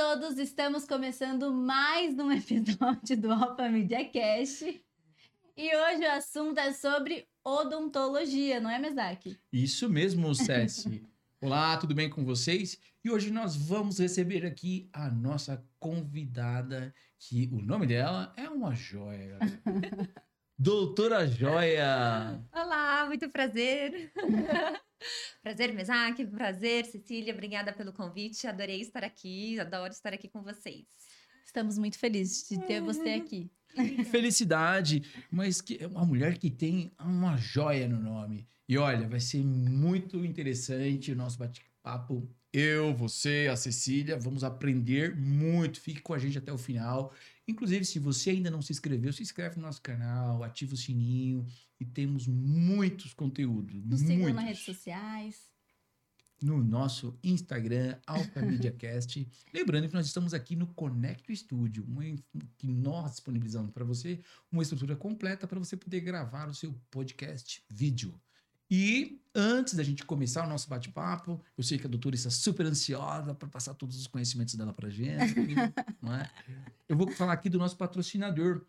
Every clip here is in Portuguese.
todos, estamos começando mais um episódio do Alpha Media Cast. E hoje o assunto é sobre odontologia, não é, Mesak? Isso mesmo, Cessi. Olá, tudo bem com vocês? E hoje nós vamos receber aqui a nossa convidada, que o nome dela é uma joia. Doutora Joia! Olá, muito prazer. prazer, Mesaque, prazer, Cecília, obrigada pelo convite. Adorei estar aqui, adoro estar aqui com vocês. Estamos muito felizes de ter você aqui. Felicidade, mas que é uma mulher que tem uma joia no nome. E olha, vai ser muito interessante o nosso bate-papo. Eu, você, a Cecília, vamos aprender muito. Fique com a gente até o final. Inclusive, se você ainda não se inscreveu, se inscreve no nosso canal, ativa o sininho e temos muitos conteúdos. Nos sigam nas redes sociais. No nosso Instagram, Alta MediaCast. Lembrando que nós estamos aqui no Connect Studio, que nós disponibilizamos para você uma estrutura completa para você poder gravar o seu podcast vídeo. E antes da gente começar o nosso bate-papo, eu sei que a doutora está super ansiosa para passar todos os conhecimentos dela para a gente. não é? Eu vou falar aqui do nosso patrocinador,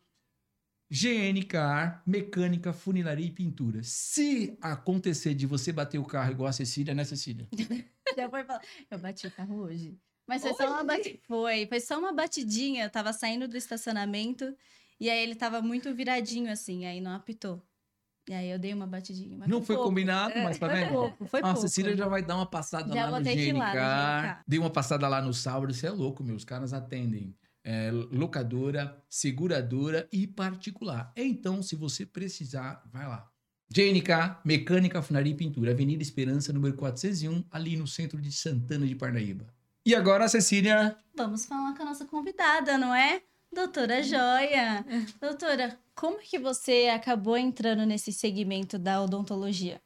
GNK, Mecânica, Funilaria e Pintura. Se acontecer de você bater o carro igual a Cecília, né, Cecília? Já foi falar. Eu bati o carro hoje. Mas foi só uma batidinha. Foi, foi só uma batidinha. Eu tava saindo do estacionamento e aí ele tava muito viradinho assim, aí não apitou. E aí eu dei uma batidinha. não foi pouco. combinado, mas tá vendo? Foi pouco, foi ah, pouco. A Cecília já vai dar uma passada já lá no GNK. Dei uma passada lá no Sauber. Você é louco, meus caras atendem. É, locadora, seguradora e particular. Então, se você precisar, vai lá. GNK, Mecânica, Funaria e Pintura, Avenida Esperança, número 401, ali no centro de Santana de Parnaíba. E agora, Cecília? Vamos falar com a nossa convidada, não é? Doutora Joia. Doutora, como que você acabou entrando nesse segmento da odontologia?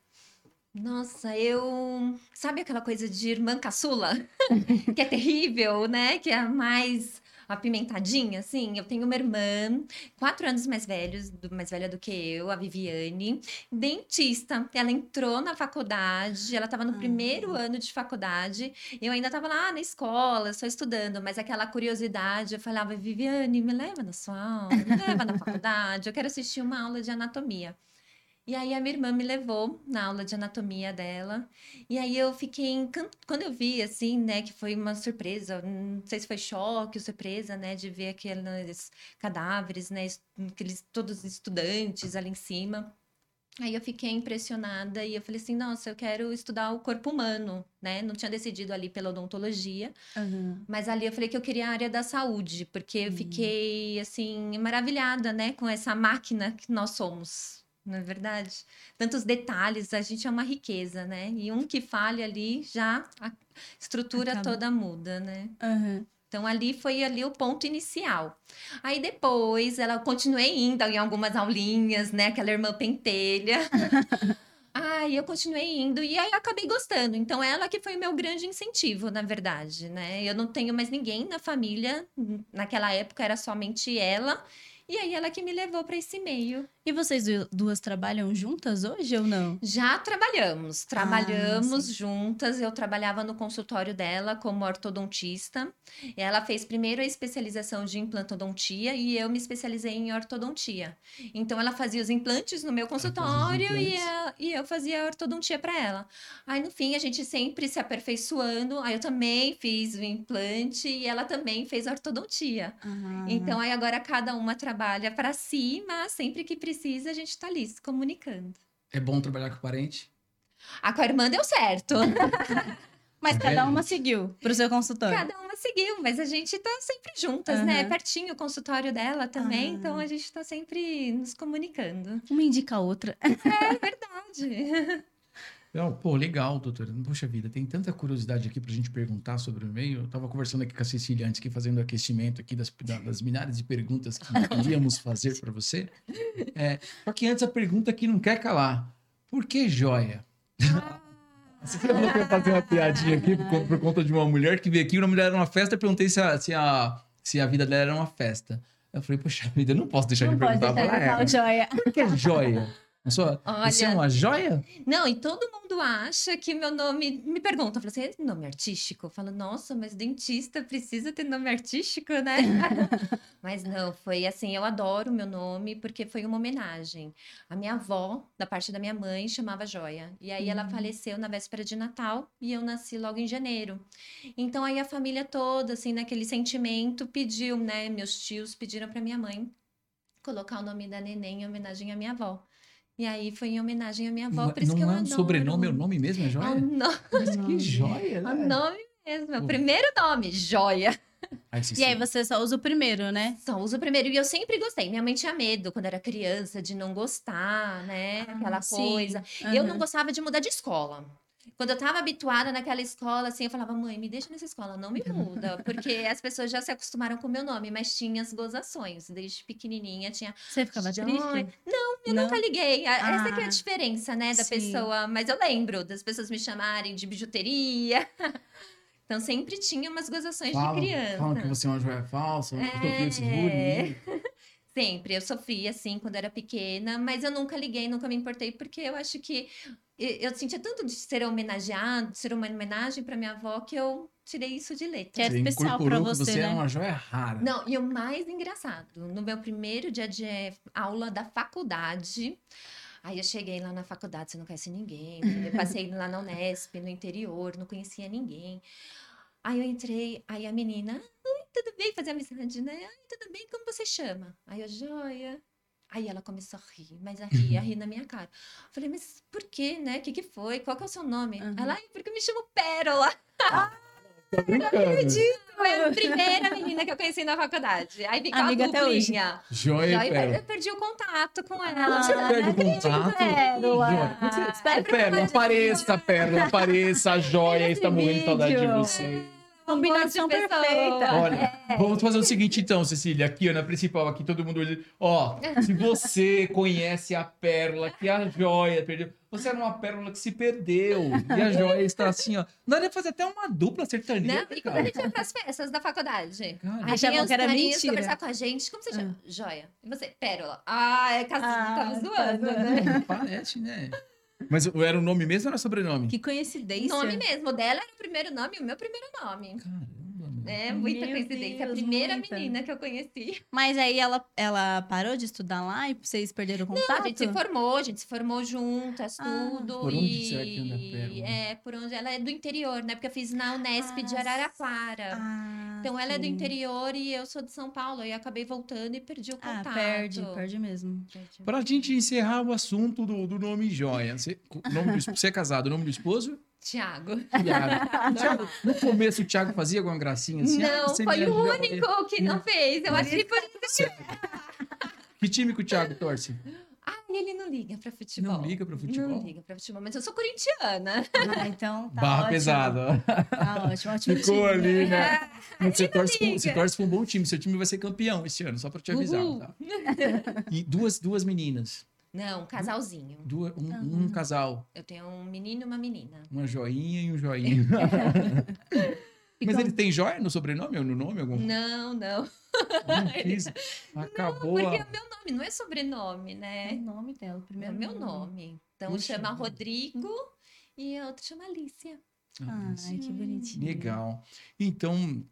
Nossa, eu. Sabe aquela coisa de irmã caçula? que é terrível, né? Que é a mais apimentadinha, assim. Eu tenho uma irmã, quatro anos mais, velhos, mais velha do que eu, a Viviane, dentista. Ela entrou na faculdade, ela estava no ah. primeiro ano de faculdade. Eu ainda estava lá na escola, só estudando, mas aquela curiosidade, eu falava, Viviane, me leva na sua aula, me leva na faculdade, eu quero assistir uma aula de anatomia. E aí a minha irmã me levou na aula de anatomia dela. E aí eu fiquei encantada. Quando eu vi, assim, né, que foi uma surpresa, não sei se foi choque ou surpresa, né, de ver aqueles cadáveres, né, aqueles todos estudantes ali em cima. Aí eu fiquei impressionada e eu falei assim, nossa, eu quero estudar o corpo humano, né? Não tinha decidido ali pela odontologia, uhum. mas ali eu falei que eu queria a área da saúde, porque eu uhum. fiquei, assim, maravilhada, né? Com essa máquina que nós somos, não é verdade? Tantos detalhes, a gente é uma riqueza, né? E um que falha ali, já a estrutura Acaba. toda muda, né? Uhum. Então ali foi ali o ponto inicial. Aí depois ela continuei indo em algumas aulinhas, né? Aquela irmã pentelha. Aí eu continuei indo e aí acabei gostando. Então ela que foi o meu grande incentivo, na verdade, né? Eu não tenho mais ninguém na família. Naquela época era somente ela. E aí ela que me levou para esse meio. E vocês duas trabalham juntas hoje ou não? Já trabalhamos, ah, trabalhamos ah, juntas. Eu trabalhava no consultório dela como ortodontista. Ela fez primeiro a especialização de implantodontia e eu me especializei em ortodontia. Então ela fazia os implantes no meu consultório e, a, e eu fazia a ortodontia para ela. Aí no fim a gente sempre se aperfeiçoando. Aí eu também fiz o implante e ela também fez a ortodontia. Uhum. Então aí agora cada uma trabalha para si, mas sempre que precisa precisa, a gente está ali se comunicando. É bom trabalhar com parente? A com a irmã deu certo. Mas cada uma seguiu pro seu consultório. Cada uma seguiu, mas a gente tá sempre juntas, uhum. né? Pertinho o consultório dela também, uhum. então a gente tá sempre nos comunicando. Uma indica a outra. É verdade. Não, pô, legal, doutora. Poxa vida, tem tanta curiosidade aqui pra gente perguntar sobre o e-mail. Eu tava conversando aqui com a Cecília antes, aqui, fazendo o aquecimento aqui das, das milhares de perguntas que iríamos fazer para você. É, só que antes a pergunta que não quer calar. Por que joia? Ah. Você falou que ia fazer uma piadinha aqui por, por, conta de uma mulher que veio aqui, uma mulher era uma festa, eu perguntei se a, se a, se a vida dela era uma festa. Eu falei, poxa vida, eu não posso deixar não de perguntar pra ela. Joia. Por que joia? Sua- Olha- Você é uma joia? Não, e todo mundo acha que meu nome. Me pergunta, fala assim: é nome artístico? Eu falo, nossa, mas dentista precisa ter nome artístico, né? mas não, foi assim, eu adoro meu nome porque foi uma homenagem. A minha avó, da parte da minha mãe, chamava Joia. E aí ela Hum. faleceu na véspera de Natal e eu nasci logo em janeiro. Então aí a família toda, assim, naquele sentimento, pediu, né? Meus tios pediram para minha mãe colocar o nome da neném em homenagem à minha avó. E aí foi em homenagem à minha avó, Não, por isso não que eu é um adoro. sobrenome, é o nome mesmo, é É joia? Mas que joia, é o né? nome mesmo, é o primeiro nome, Joia. Aí E aí você só usa o primeiro, né? Só uso o primeiro. E eu sempre gostei. Minha mãe tinha medo quando era criança de não gostar, né? Aquela Ah, sim. coisa. Eu não gostava de mudar de escola. Quando eu tava habituada naquela escola, assim, eu falava, mãe, me deixa nessa escola, não me muda. Porque as pessoas já se acostumaram com o meu nome, mas tinha as gozações. Desde pequenininha tinha. Você ficava triste? Não, eu Não? nunca liguei. A- Essa que é a Ah, diferença, né, da sim. pessoa. Mas eu lembro das pessoas me chamarem de bijuteria. Então sempre tinha umas gozações de criança. falam que você é uma joia falsa, É. sofreu esse bullying. Sempre, eu sofri assim quando era pequena, mas eu nunca liguei, nunca me importei, porque eu acho que eu sentia tanto de ser homenageado, de ser uma homenagem para minha avó, que eu tirei isso de letra. Que é especial que você, você era né? uma joia rara. Não, e o mais engraçado, no meu primeiro dia de aula da faculdade, aí eu cheguei lá na faculdade, você não conhece ninguém, eu passei lá na Unesp, no interior, não conhecia ninguém. Aí eu entrei, aí a menina, tudo bem? Fazer amizade, né? Ai, tudo bem, como você chama? Aí eu, joia. Aí ela começou a rir, mas a rir, a rir na minha cara. Falei, mas por quê, né? O que que foi? Qual que é o seu nome? Uhum. Ela, ai, porque eu me chamo Pérola. Tá brincando. Foi a primeira menina que eu conheci na faculdade. Aí fica Amiga a até hoje. duplinha. Joia Já e eu pérola. perdi o contato com Ah, ela. Você não perde o acredito, contato. Pérola. Joia, Pérola, apareça, Pérola, apareça. A joia está morrendo de saudade de você. Combinação perfeita. Olha, vamos fazer o seguinte então, Cecília. Aqui, ó, na principal, aqui todo mundo olha. Ó, se você conhece a pérola, que a joia perdeu. Você era uma pérola que se perdeu. E a joia está assim, ó. Dá pra fazer até uma dupla sertaneja. Né? E quando a gente ia pras festas da faculdade? Cara, Achavam que era mentira. conversar com a gente. Como você Ah. chama? Joia. E você? Pérola. Ah, é cas... Ah, tava tá zoando, zoando. né? Parece, né? Mas era o nome mesmo ou era sobrenome? Que coincidência. Nome mesmo. O dela era o primeiro nome e o meu primeiro nome. Caramba. É muita Meu coincidência. a Deus, primeira muita. menina que eu conheci. Mas aí ela, ela parou de estudar lá e vocês perderam o contato? Não, a gente se formou, a gente se formou juntas, Ah. tudo. Por onde e... será que anda a Pérola? É, por onde ela é do interior, né? Porque eu fiz na Unesp de Ah, Araraquara. Ah, Então ela é do sim. interior e eu sou de São Paulo. E acabei voltando e perdi o Ah, contato. perde, perde mesmo. Pra gente encerrar o assunto do, do nome joia. Você, nome do, você é casado, o nome do esposo? Tiago. Thiago. Thiago, No começo o Thiago fazia alguma gracinha assim? ah, não, você foi o único que não fez. Eu acho que por isso. Que time que o Thiago torce? Ai, ele não liga pra futebol. Não liga pra futebol? Não liga pra futebol. Mas eu sou corintiana. Ah, então tá Barra ótimo. pesada. Tá ótimo, ótimo Ficou time. ali, né? Você torce, liga. você torce pra um bom time. Seu time vai ser campeão esse ano, só pra te avisar. Uhul. Tá? E duas, duas meninas. Não, um casalzinho. Duas, um, Ah. um casal. Eu tenho um menino e uma menina. Uma joinha e um joinha. Mas ele tem joia no sobrenome ou no nome? Algum? Não, não. Não quis. Acabou. Porque a- o meu nome não é sobrenome, É o né? nome dela, o É primeiro o meu nome. Então Puxa chama vida. Rodrigo e a outra chama Alicia. Ai, que bonitinho. Legal. Então,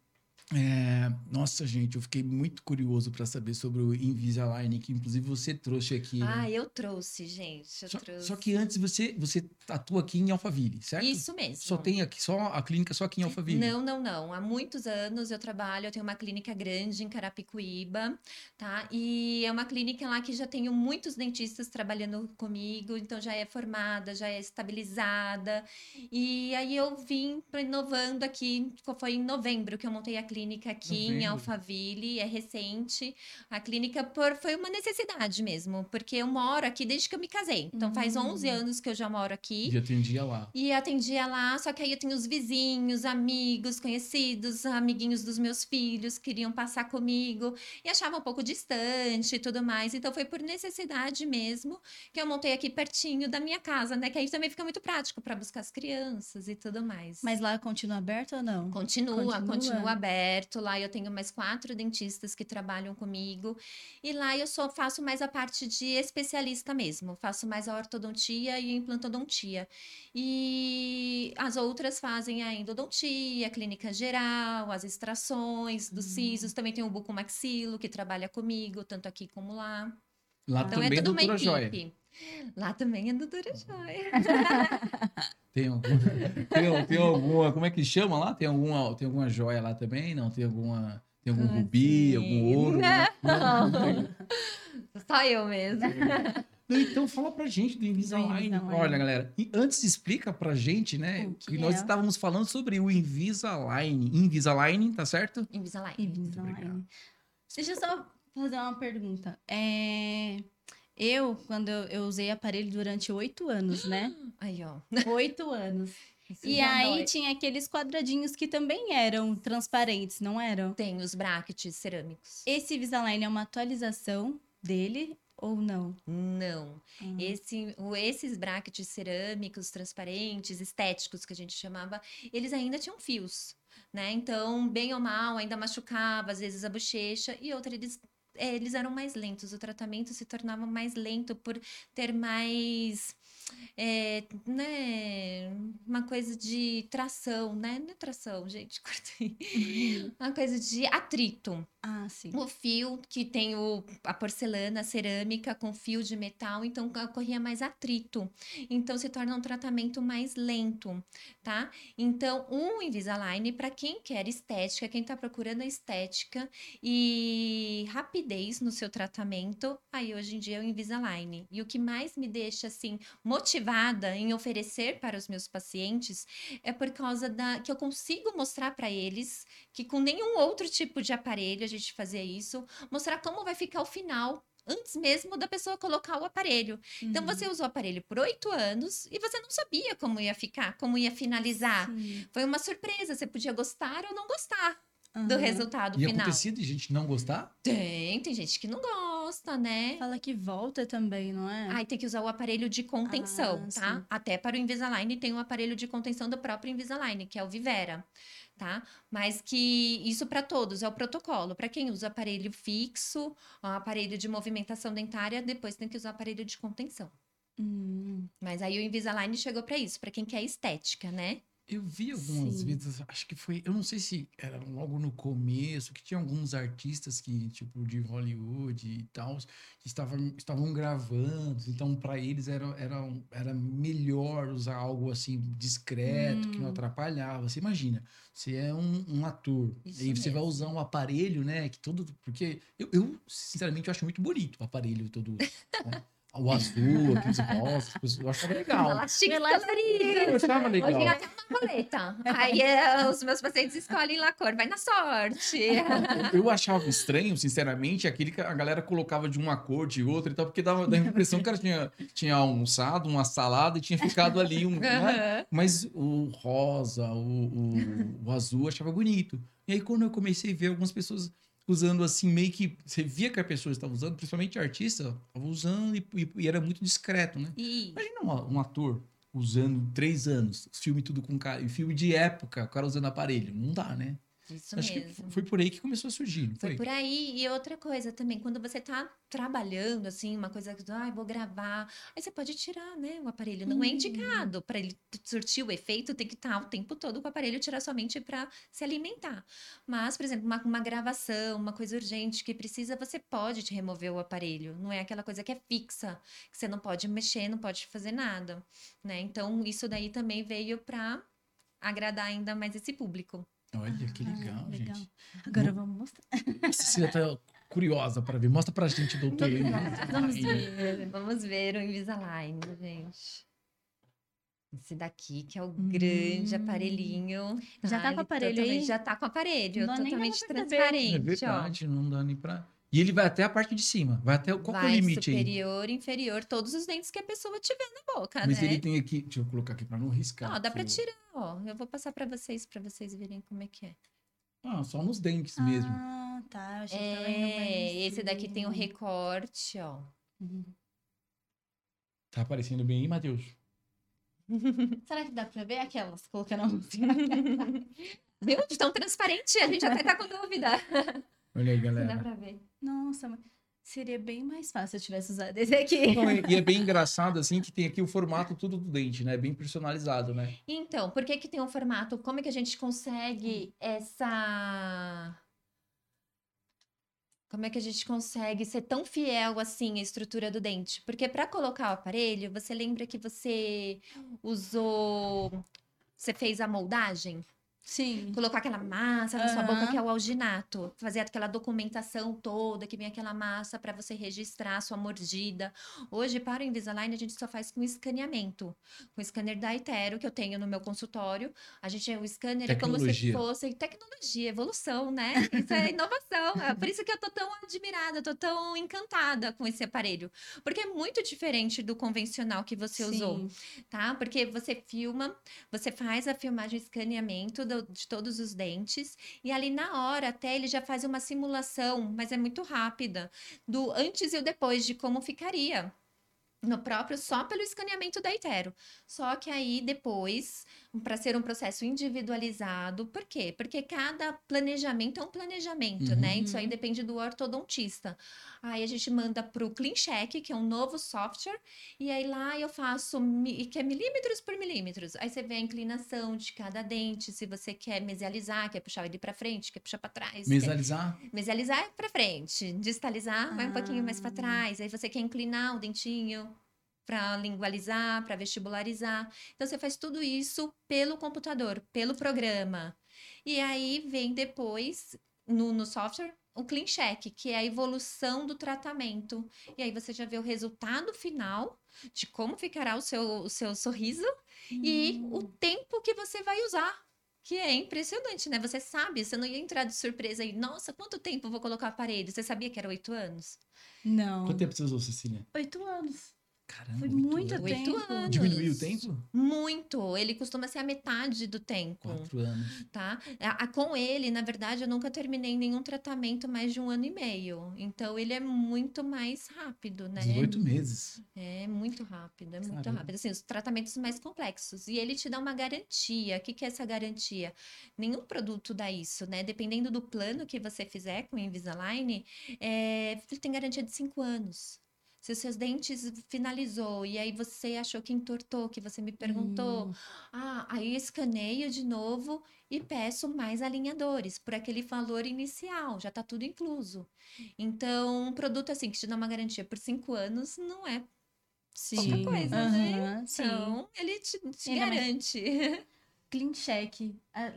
é, nossa, gente, eu fiquei muito curioso para saber sobre o Invisalign, que inclusive você trouxe aqui. né? Ah, eu trouxe, gente. Eu só, trouxe. só que antes você, você atua aqui em Alphaville, certo? Isso mesmo. Só tem aqui, só a clínica só aqui em Alphaville. Não, não, não. Há muitos anos eu trabalho, eu tenho uma clínica grande em Carapicuíba, tá? E é uma clínica lá que já tenho muitos dentistas trabalhando comigo, então já é formada, já é estabilizada. E aí eu vim inovando aqui, foi em novembro que eu montei a clínica aqui em. Alphaville, é recente. A clínica por, foi uma necessidade mesmo, porque eu moro aqui desde que eu me casei. Então faz Hum. 11 anos que eu já moro aqui. Já atendia lá. E atendia lá, só que aí eu tinha os vizinhos, amigos, conhecidos, amiguinhos dos meus filhos, queriam passar comigo e achavam um pouco distante e tudo mais. Então foi por necessidade mesmo que eu montei aqui pertinho da minha casa, né? Que aí também fica muito prático para buscar as crianças e tudo mais. Mas lá continua aberto ou não? Continua, Continua? continua, aberto. Lá eu tenho mais quatro dentistas que trabalham comigo. E lá eu só faço mais a parte de especialista mesmo. Faço mais a ortodontia e implantodontia. E as outras fazem a endodontia, a clínica geral, as extrações dos sisos. Também tem o bucomaxilo, que trabalha comigo, tanto aqui como lá. Lá Então também é tudo uma doutora Joia. Lá também é doutora Joia. Tem, algum, tem, tem alguma, como é que chama lá? Tem alguma, tem alguma joia lá também? Não, tem alguma, tem algum rubi, algum ouro? Não. tem. Só eu mesmo. Então fala pra gente do Invisalign. Invisalign. Olha, galera, e antes explica pra gente, né, O que, que nós é? estávamos falando sobre o Invisalign. Invisalign, tá certo? Invisalign. Invisalign. Deixa eu só fazer uma pergunta. É, Eu, quando eu, eu usei aparelho durante oito anos, né? Aí, ó. Oito anos. Isso E aí dói. tinha aqueles quadradinhos que também eram transparentes, não eram? tem os brackets cerâmicos. Esse Invisalign é uma atualização dele ou não? Não. Hum. Esse, o- esses brackets cerâmicos, transparentes, estéticos que a gente chamava, eles ainda tinham fios, né? Então, bem ou mal, ainda machucava, às vezes, a bochecha, e outra, eles, eles eram mais lentos. O tratamento se tornava mais lento por ter mais. Eh, né, uma coisa de tração, né? Não é tração, gente, cortei. Uma coisa de atrito. Ah, sim. O fio que tem o, a porcelana, a cerâmica com fio de metal, então ocorria mais atrito. Então se torna um tratamento mais lento, tá? Então, um Invisalign, para quem quer estética, quem tá procurando a estética e rapidez no seu tratamento, aí hoje em dia é o Invisalign. E o que mais me deixa assim motivada em oferecer para os meus pacientes é por causa da que eu consigo mostrar para eles que com nenhum outro tipo de aparelho a gente fazia isso, mostrar como vai ficar o final. Antes mesmo da pessoa colocar o aparelho. Então, Uhum. você usou o aparelho por oito anos e você não sabia como ia ficar, como ia finalizar. Sim. Foi uma surpresa. Você podia gostar ou não gostar do resultado E final. acontecia de gente não gostar? Tem, tem gente que não gosta, né? Fala que volta também, não é? Aí tem que usar o aparelho de contenção, Ah, tá? sim. Até para o Invisalign tem um aparelho de contenção do próprio Invisalign, que é o Vivera, tá? Mas que isso para todos é o protocolo. Para quem usa aparelho fixo, aparelho de movimentação dentária, depois tem que usar aparelho de contenção. Hum. Mas aí o Invisalign chegou para isso, para quem quer estética, né? Eu vi algumas Sim. vezes, acho que foi, eu não sei se era logo no começo, que tinha alguns artistas que, tipo, de Hollywood e tal, que estavam, estavam gravando, então para eles era, era, era melhor usar algo assim discreto, que não Hum. atrapalhava. Você imagina, você é um, um ator, Isso e você vai usar um aparelho, né, que todo, porque eu, eu, sinceramente, eu acho muito bonito o aparelho todo, né? o azul, aqueles rosas, eu achava legal. Elástico Elástico. Eu achava legal. Hoje até uma boleta. Aí é, os meus pacientes escolhem lá a cor, vai na sorte. Eu, achava estranho, sinceramente, aquele que a galera colocava de uma cor, de outra e tal, porque dava, dava a impressão que o cara tinha, tinha almoçado uma salada e tinha ficado ali um. né? Mas o rosa, o, o, o azul, eu achava bonito. E aí, quando eu comecei a ver algumas pessoas usando assim, meio que. Você via que a pessoa estava usando, principalmente artista, estava usando e, e- e era muito discreto, né? E Imagina um, um ator usando três anos, filme tudo com cara, filme de época, o cara usando aparelho. Não dá, né? Isso Acho que mesmo. foi por aí que começou a surgir, Foi foi? por aí. E outra coisa também, quando você tá trabalhando, assim, uma coisa que, ai, vou gravar, aí você pode tirar, né, o aparelho. Não é Hum. indicado. Para ele surtir o efeito, tem que estar o tempo todo com o aparelho, tirar somente para se alimentar. Mas, por exemplo, uma, uma gravação, uma coisa urgente que precisa, você pode te remover o aparelho. Não é aquela coisa que é fixa, que você não pode mexer, não pode fazer nada, né? Então, isso daí também veio para agradar ainda mais esse público. Olha, que Ah, legal, legal. gente. Agora vamos mostrar. A Cecília tá curiosa para ver. Mostra pra gente, doutor. Vamos ver. Vamos ver o Invisalign, gente. Esse daqui, que é o Hum. grande aparelhinho. Já tá com ele aparelho aí? Já tá com aparelho, Não dá nem totalmente perceber. É transparente, ó. verdade, não dá nem pra. E ele vai até a parte de cima. Vai até. Qual que é o Vai limite aí? superior, inferior, todos os dentes que a pessoa tiver na boca, Mas né? ele tem aqui. Deixa eu colocar aqui pra não riscar. Ó, dá pra porque- tirar, ó. Eu vou passar pra vocês, pra vocês verem como é que é. Ah, só nos dentes mesmo. Ah, tá. eu achei que É, em esse daqui tem o cima. recorte, ó. Uhum. Tá aparecendo bem aí, Matheus? Será que dá pra ver aquelas colocando a música? Viu? De tão transparente, a gente até tá com dúvida. Olha aí, Dá galera. pra ver. Nossa, mas seria bem mais fácil se eu tivesse usado esse aqui. Não, e e é bem engraçado, assim, que tem aqui o formato tudo do dente, né? Bem personalizado, né? Então, por que que tem um formato? Como é que a gente consegue essa... Como é que a gente consegue ser tão fiel assim à estrutura do dente? Porque para colocar o aparelho, você lembra que você usou... Você fez a moldagem? Sim. Colocou aquela massa na sua boca, que é o alginato. Fazer aquela documentação toda, que vem aquela massa para você registrar a sua mordida. Hoje, para o Invisalign, a gente só faz com escaneamento. Com o scanner da Itero, que eu tenho no meu consultório. A gente, o scanner é como se Tecnologia. fosse tecnologia, evolução, né? Isso é inovação. É por isso que eu tô tão admirada, tô tão encantada com esse aparelho. Porque é muito diferente do convencional que você usou Sim. tá? Porque você filma, você faz a filmagem escaneamento do- de todos os dentes e ali na hora até ele já faz uma simulação, mas é muito rápida, do antes e o depois de como ficaria. No próprio, só pelo escaneamento da Itero. Só que aí depois, para ser um processo individualizado, por quê? Porque cada planejamento é um planejamento, né? Isso aí Uhum. depende do ortodontista. Aí a gente manda para o CleanCheck, que é um novo software, e aí lá eu faço, que é milímetros por milímetros. Aí você vê a inclinação de cada dente, se você quer mesializar, quer puxar ele para frente, quer puxar para trás. quer- Mesializar. Mesializar é para frente, distalizar vai um pouquinho mais para Ah. trás. Aí você quer inclinar o dentinho para lingualizar, para vestibularizar. Então você faz tudo isso pelo computador, pelo programa. E aí vem depois no, no software o Clean Check, que é a evolução do tratamento. E aí você já vê o resultado final de como ficará o seu, o seu sorriso e o Hum. tempo que você vai usar. Que é impressionante, né? Você sabe, você não ia entrar de surpresa aí. Nossa, quanto tempo eu vou colocar o aparelho? Você sabia que era oito anos? Não. Quanto tempo você usou, Cecília? Oito anos. Caramba. Foi oito muito anos. Oito tempo. anos. Diminuiu o tempo? Muito. Ele costuma ser a metade do tempo, Quatro anos. tá? A- a- com ele, na verdade, eu nunca terminei nenhum tratamento mais de um ano e meio. Então, ele é muito mais rápido, né? 18 meses. É muito rápido, é muito rápido. Assim, os tratamentos mais complexos. E ele te dá uma garantia. O que, que é essa garantia? Nenhum produto dá isso, né? Dependendo do plano que você fizer com o Invisalign, é, ele tem garantia de cinco anos. Se os seus dentes finalizou e aí você achou que entortou, que você me perguntou, Hum. ah, aí eu escaneio de novo e peço mais alinhadores por aquele valor inicial, já tá tudo incluso. Então, um produto assim que te dá uma garantia por cinco anos não é Sim. coisa, né? Aham, sim. Então, ele te, te mais- garante. Clean check. Ah,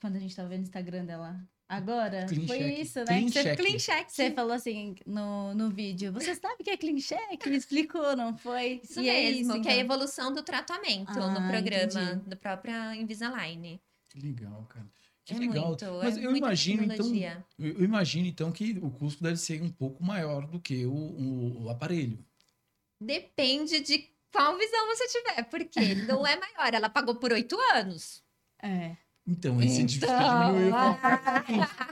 quando a gente tava vendo o Instagram dela? Agora? Clean Foi check. isso, né? Clean você, check. Clean check. você falou assim no, no vídeo. Você sabe o que é clean check? Me explicou, não foi? Isso E é mesmo, isso, que é a então. evolução do tratamento no Ah, programa entendi. do próprio Invisalign. Que legal, cara. Que é legal. muito, Mas é eu imagino, então, tecnologia. eu eu imagino, então, que o custo deve ser um pouco maior do que o, o- o aparelho. Depende de qual visão você tiver, porque não é maior. Ela pagou por oito anos. É. Então, esse Então, diminuiu.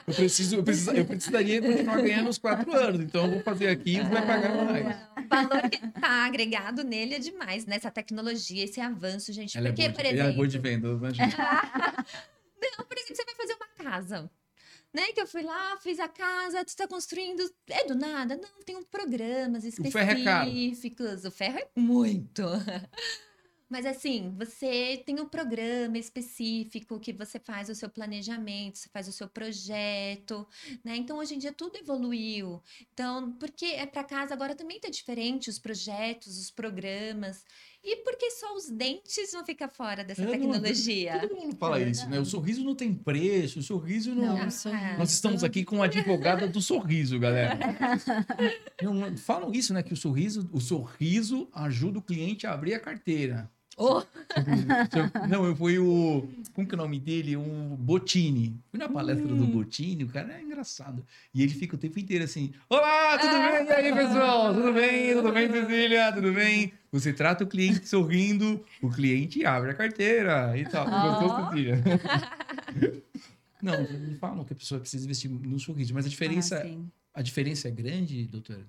Eu, preciso, eu, preciso, eu precisaria continuar ganhando os quatro anos. Então, eu vou fazer aqui e vai pagar mais. O valor que tá agregado nele é demais, nessa tecnologia, esse avanço, gente. Ela é, Porque, boa, por de, ela é exemplo, boa de venda, imagina. Não, por exemplo, você vai fazer uma casa. Né? Que eu fui lá, fiz a casa, tu tá construindo. É do nada? Não, tem um programas específicos. ferro é caro. O ferro é muito. Mas assim, você tem um programa específico que você faz o seu planejamento, você faz o seu projeto, né? Então hoje em dia tudo evoluiu. Então, porque é para casa agora também tá diferente os projetos, os programas. E por que só os dentes vão ficar fora dessa Eu não- tecnologia? Todo mundo fala É isso, né? O sorriso não tem preço, o sorriso não. Não, sorriso. Nós estamos aqui com a advogada do sorriso, galera. Não, falam isso, né? Que o sorriso, o sorriso ajuda o cliente a abrir a carteira. Oh, Não, eu fui o. Como que é o nome dele? O Botini. Fui na palestra do Hum. Botini, o cara é engraçado. E ele fica o tempo inteiro assim: Olá, tudo bem? E aí, pessoal? Tudo bem? Tudo bem, Cecília? Tudo bem? Você trata o cliente sorrindo, o cliente abre a carteira e tal. Gostou, Ó. Cecília? Não, me falam que a pessoa precisa investir no sorriso, mas a diferença, Ah, a diferença é grande, doutora?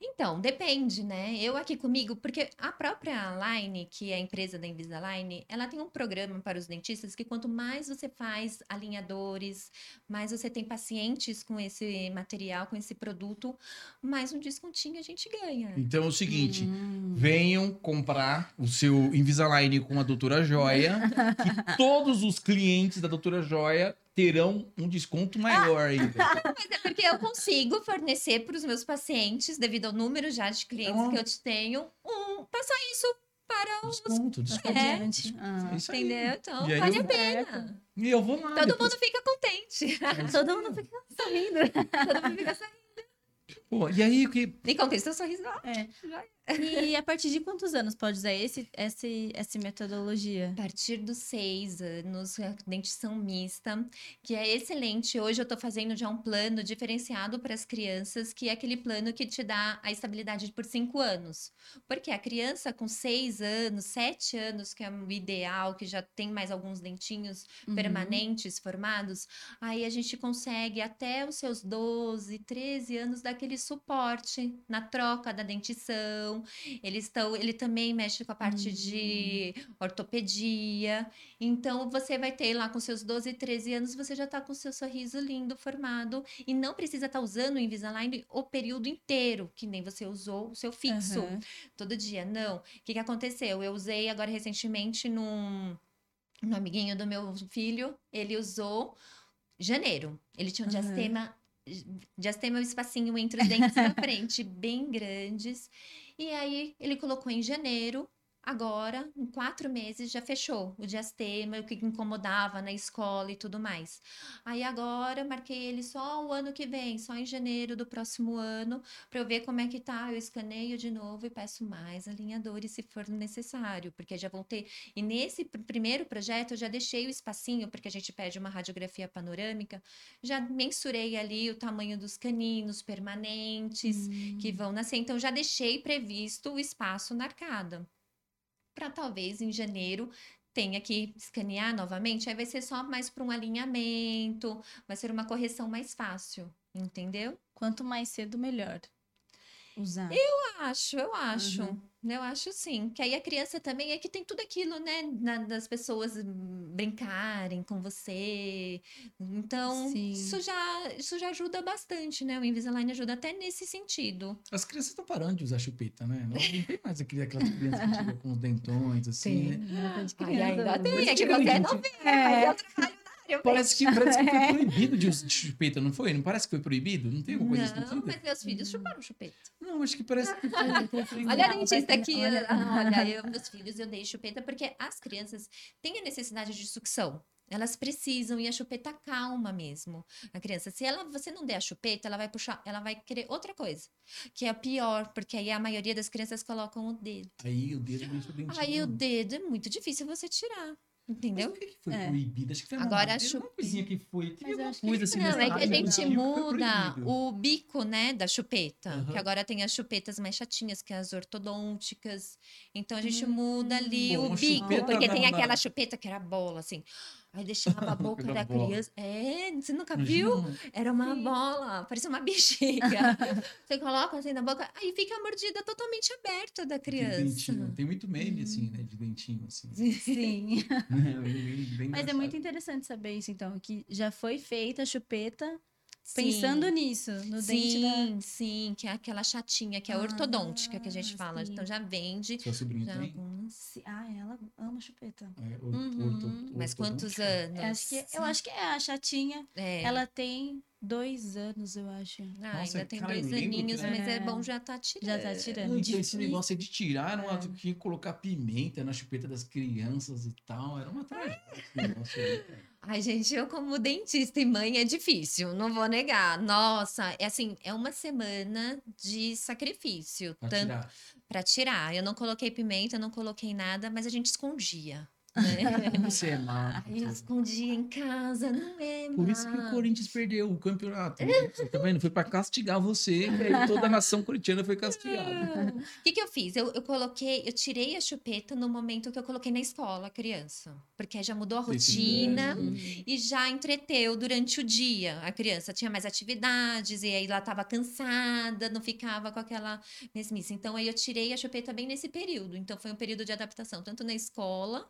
Então, depende, né? Eu aqui comigo, porque a própria Line, que é a empresa da Invisalign, ela tem um programa para os dentistas que quanto mais você faz alinhadores, mais você tem pacientes com esse material, com esse produto, mais um descontinho a gente ganha. Então é o seguinte, Hum. venham comprar o seu Invisalign com a Doutora Joia, que todos os clientes da Doutora Joia terão um desconto maior ainda. Mas é porque eu consigo fornecer para os meus pacientes, devido ao número já de clientes Então- que eu te tenho, um, passar isso para os. Desconto, desconto. É. Adiante. Ah. Isso aí. Entendeu? Então, vale eu- a pena. E eu vou lá. Todo depois- mundo fica contente. Todo mundo fica sorrindo. Todo mundo fica sorrindo. Pô, e aí o que. E conquista o sorriso. É. E a partir de quantos anos pode usar esse, esse, essa metodologia? A partir dos seis anos, a dentição mista, que é excelente. Hoje eu tô fazendo já um plano diferenciado para as crianças, que é aquele plano que te dá a estabilidade por cinco anos. Porque a criança com seis anos, sete anos, que é o ideal, que já tem mais alguns dentinhos Uhum. permanentes formados, aí a gente consegue até os seus 12, 13 anos dar aquele suporte na troca da dentição. Eles estão, ele também mexe com a parte de ortopedia. Então você vai ter lá com seus 12, 13 anos, você já tá com seu sorriso lindo formado e não precisa estar usando o Invisalign o período inteiro, que nem você usou o seu fixo Aham. todo dia. Não. O que, que aconteceu? Eu usei agora recentemente num, num amiguinho do meu filho. Ele usou janeiro. Ele tinha um Aham. diastema. Diastema um espacinho entre os dentes da frente, bem grandes. E aí ele colocou em janeiro. Agora, em quatro meses, já fechou o diastema, o que incomodava na escola e tudo mais. Aí agora, marquei ele só o ano que vem, só em janeiro do próximo ano, para eu ver como é que tá. Eu escaneio de novo e peço mais alinhadores se for necessário, porque já vão ter. E nesse pr- primeiro projeto eu já deixei o espacinho, porque a gente pede uma radiografia panorâmica, já mensurei ali o tamanho dos caninos permanentes que vão nascer. Então já deixei previsto o espaço na arcada. Para talvez em janeiro tenha que escanear novamente, aí vai ser só mais para um alinhamento, vai ser uma correção mais fácil, entendeu? Quanto mais cedo, melhor. Usar. Eu acho, eu acho. Uhum. Eu acho sim. Que aí a criança também é que tem tudo aquilo, né? na- das pessoas brincarem com você. Então, Sim. isso já, isso já ajuda bastante, né? O Invisalign ajuda até nesse sentido. As crianças estão parando de usar chupeta, né? Não, não tem mais aquele, aquelas crianças que chegam com os dentões, assim, Tem. né? Ai, criança. ainda tem, é que você dia- não vê, mas eu trabalho. Eu Parece que, parece que É. foi proibido de usar chupeta, não foi? Não parece que foi proibido? Não tem alguma coisa nesse Não, mas meus filhos chuparam chupeta. Não, acho que parece que foi. foi- Olha a dentista aqui. olha- Olha, eu, meus filhos, eu dei chupeta porque as crianças têm a necessidade de sucção. Elas precisam e a chupeta calma mesmo a criança. Se ela, você não der a chupeta, ela vai puxar, ela vai querer outra coisa, que é pior, porque aí a maioria das crianças colocam o dedo. Aí o dedo mexe o dentinho. Aí o dedo é muito difícil você tirar, Mas entendeu? por que que foi É. proibido? Acho que foi uma, Agora a era uma coisinha que foi. Teve Mas acho que- coisa assim Não, é que a gente muda o bico, né, da chupeta. Aham. Que agora tem as chupetas mais chatinhas, que é as ortodônticas. Então a gente Hum. muda ali Bom, o bico, porque tem aquela chupeta que era bola, assim. Aí deixava a boca da bola. criança. É, você nunca viu? Era uma Sim. bola, parecia uma bexiga. você coloca assim na boca, aí fica a mordida totalmente aberta da criança. dentinho. Tem muito meme, Hum. assim, né? De dentinho, assim. Sim. Bem- bem- bem Mas é muito interessante saber isso, então, que já foi feita a chupeta pensando Sim. nisso, no dente da... Sim, sim, que é aquela chatinha, que é a ortodôntica que a gente Ah, fala. sim. Então já vende. Sua sobrinha Já Ah, ela ama chupeta. É, Uhum. orto- Mas quantos ortodôntica? anos? Eu acho, que, eu acho que é a chatinha. É. Ela tem dois anos, eu acho. Ah, Nossa, ainda tem cara, dois aninhos, mas é É. bom já tá tirando. Já tá tirando. Não, então esse negócio de tirar, não É. tinha que colocar pimenta na chupeta das crianças e tal. Era uma tragédia esse negócio aí. Ai, gente, eu como dentista e mãe é difícil, não vou negar. Nossa, é assim, é uma semana de sacrifício, Pra tanto tirar. para tirar. Eu não coloquei pimenta, eu não coloquei nada, mas a gente escondia. né? Você é. Aí eu escondia em casa, não é, Por isso que o. Corinthians perdeu o campeonato. Você tá vendo? Foi pra castigar você. e aí toda a nação corintiana foi castigada. O que, que eu fiz? Eu, eu coloquei, eu tirei a chupeta no momento que eu coloquei na escola, a criança. Porque já mudou a rotina Uhum. e já entreteu durante o dia. A criança tinha mais atividades e aí ela estava cansada, não ficava com aquela mesmice. Então aí eu tirei a chupeta bem nesse período. Então foi um período de adaptação, tanto na escola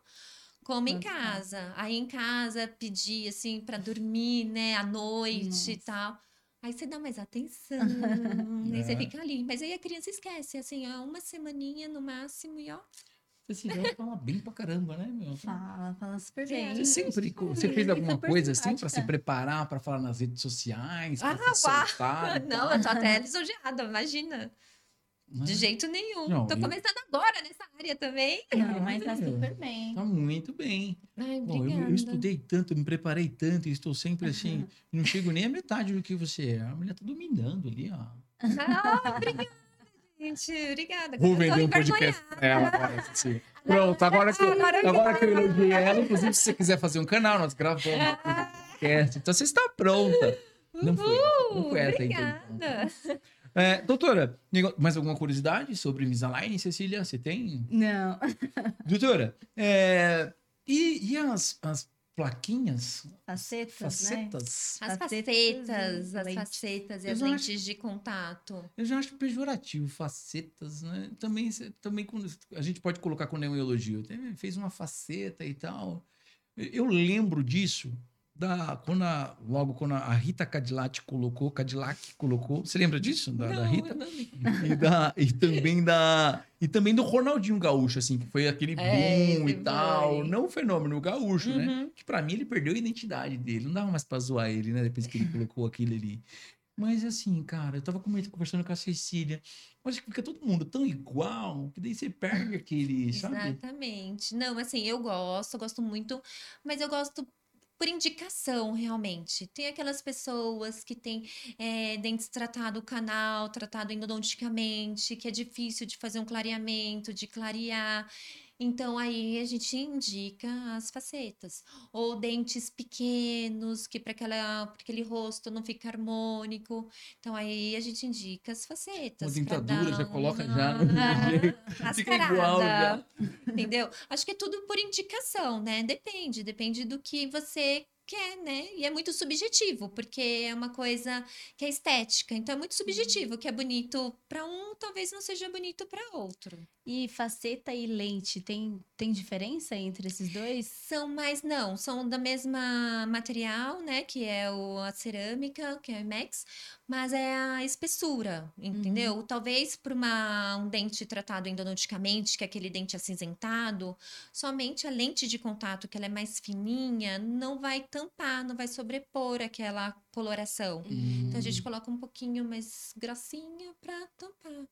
como em casa. Aí em casa pedi assim para dormir, né, à noite e Nossa. tal. Aí você dá mais atenção, aí você É. fica ali. Mas aí a criança esquece, assim, é uma semaninha no máximo e ó. Você se vai falar bem pra caramba, né, meu? Fala, fala super bem. Você sempre você fez alguma coisa assim pra se preparar pra falar nas redes sociais, pra Ah, se soltar e Não, eu tô até lisonjeada, imagina. Né? De jeito nenhum. Não, tô eu- começando agora nessa área também. Não, mas tá super bem. Tá muito bem. Ai, Bom, eu, eu estudei tanto, me preparei tanto, e estou sempre assim, não chego nem à metade do que você é. A mulher tá dominando ali, ó. Ah, obrigada, gente. Obrigada. Vou vender um podcast pra ela agora, assim. Pronto, agora que, eu- Agora agora que eu elogiei ela, inclusive, se você quiser fazer um canal, nós gravamos um podcast. Então você está pronta. Não foi, não foi essa a intenção. É, doutora, mais alguma curiosidade sobre Invisalign, Cecília? Você tem? Não. Doutora, é, e, e as, as plaquinhas, Facetas, né? facetas? As Facetas facetas, as lentes. facetas e Eu as já acho- lentes de contato. Eu já acho pejorativo, facetas, né? Também, também quando, a gente pode colocar elogio. Até Fez uma faceta e tal. Eu lembro disso da, quando a- logo quando a Rita Cadillac colocou, Cadillac colocou. Você lembra disso? Da, da Rita? não- E, da, e também da e também do Ronaldinho Gaúcho, assim, que foi aquele É, boom e tal. Não o fenômeno o gaúcho, né? Uhum. Que pra mim ele perdeu a identidade dele. Não dava mais pra zoar ele, né? Depois que ele colocou aquilo ali. Mas assim, cara, eu tava conversando com a Cecília. Mas fica todo mundo tão igual, que daí você perde aquele, sabe? Exatamente. Não, assim, eu gosto, eu gosto muito, mas eu gosto por indicação, realmente. Tem aquelas pessoas que têm eh, dentes tratado canal, tratado endodonticamente, que é difícil de fazer um clareamento, de clarear. Então, aí a gente indica as facetas. Ou dentes pequenos, que para aquele rosto não fica harmônico. Então, aí a gente indica as facetas. pra dentadura, já coloca uma- já jeito. Fica igual já. Entendeu? Acho que é tudo por indicação, né? Depende, depende do que você quer, né? E é muito subjetivo, porque é uma coisa que é estética. Então é muito subjetivo, o que é bonito para um, talvez não seja bonito para outro. E faceta e lente, tem, tem diferença entre esses dois? São mais, não, são da mesma material, né? Que é o, a cerâmica, que é o IMEX, mas é a espessura, entendeu? Talvez para um dente tratado endodonticamente, que é aquele dente acinzentado, somente a lente de contato, que ela é mais fininha, não vai tampar, não vai sobrepor aquela coloração. Então a gente coloca um pouquinho mais grossinha para tampar.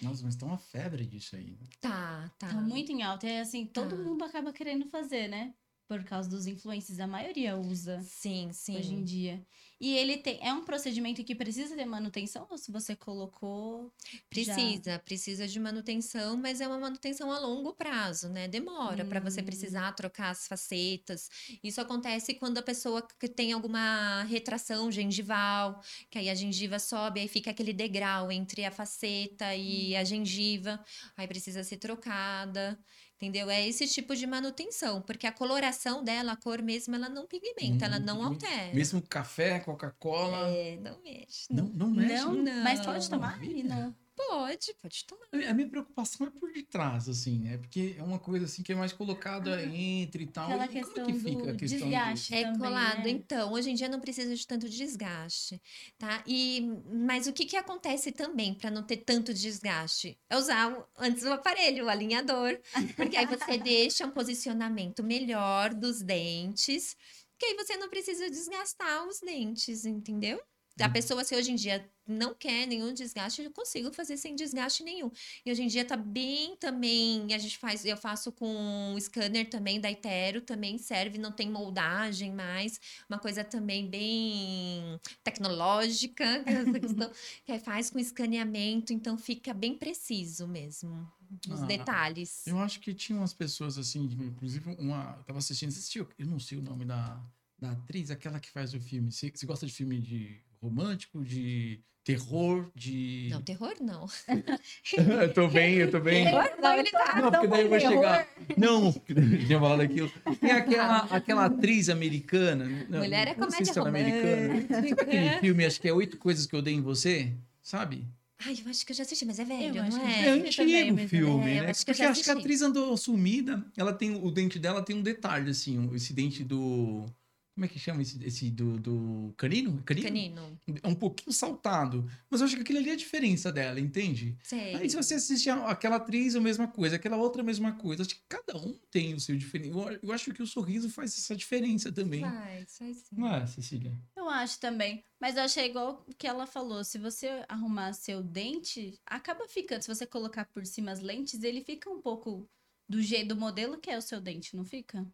Nossa, mas tá uma febre disso aí. né? Tá, tá. Tá muito em alta. É assim, todo Tá. mundo acaba querendo fazer, né? Por causa dos influencers, a maioria usa Sim, sim. hoje em dia. E ele tem. É um procedimento que precisa ter manutenção ou se você colocou. já- Precisa, precisa de manutenção, mas é uma manutenção a longo prazo, né? Demora para você Hum. precisar trocar as facetas. Isso acontece quando a pessoa que tem alguma retração gengival, que aí a gengiva sobe, aí fica aquele degrau entre a faceta e a gengiva, aí precisa ser trocada. Entendeu? É esse tipo de manutenção, porque a coloração dela, a cor mesmo, ela não pigmenta, ela Hum, não pigmenta. altera. Mesmo café, Coca-Cola. É, não mexe. Não, não mexe. Não, né? mas pode Não. tomar? Não. Pode, pode tomar. A minha- A minha preocupação é por detrás, assim, né? Porque é uma coisa assim que é mais colocada entre e tal. Aquela E como questão é que fica a do questão desgaste. É também, colado. né? Então, hoje em dia não precisa de tanto desgaste, tá? E, mas o que que acontece também para não ter tanto desgaste? É usar o- antes o aparelho, o alinhador, porque aí você deixa um posicionamento melhor dos dentes, que aí você não precisa desgastar os dentes, entendeu? A Uhum. pessoa, se hoje em dia não quer nenhum desgaste, eu consigo fazer sem desgaste nenhum. E hoje em dia tá bem também, a gente faz, eu faço com o scanner também da Itero, também serve, não tem moldagem mais, uma coisa também bem tecnológica, essa questão, que aí faz com escaneamento, então fica bem preciso mesmo. os Ah, detalhes. Eu acho que tinha umas pessoas assim, inclusive uma. Eu tava assistindo, assistiu? Eu não sei o nome da, da atriz, aquela que faz o filme. Você, você gosta de filme de romântico, de terror, de. Não, terror não. eu tô bem, eu tô bem. Terror não, ele tá. Não, porque daí eu vou terror. chegar. Não, tinha falado aquilo. Tem aquela, aquela atriz americana. não, Mulher é não sei se comédia ela americana. romântica. Sabe aquele filme, acho que é Oito Coisas que eu dei em você? Sabe? Ai, eu acho que eu já assisti, mas é velho, acho não É, é? antigo mas- filme, é, eu né? acho que eu Porque acho que a atriz andou sumida. Ela tem, o dente dela tem um detalhe, assim, um- esse dente do. Como é que chama esse, esse do, do canino? canino? Canino. É um pouquinho saltado. Mas eu acho que aquilo ali é a diferença dela, entende? Sei. Aí se você assiste a- aquela atriz, a mesma coisa, aquela outra, a mesma coisa. Acho que cada um tem o seu diferente. Eu, eu acho que o sorriso faz essa diferença também. Faz, faz sim. Não é, Cecília? Eu acho também. Mas eu achei igual o que ela falou. Se você arrumar seu dente, acaba ficando. Se você colocar por cima as lentes, ele fica um pouco do jeito do modelo que é o seu dente, não fica?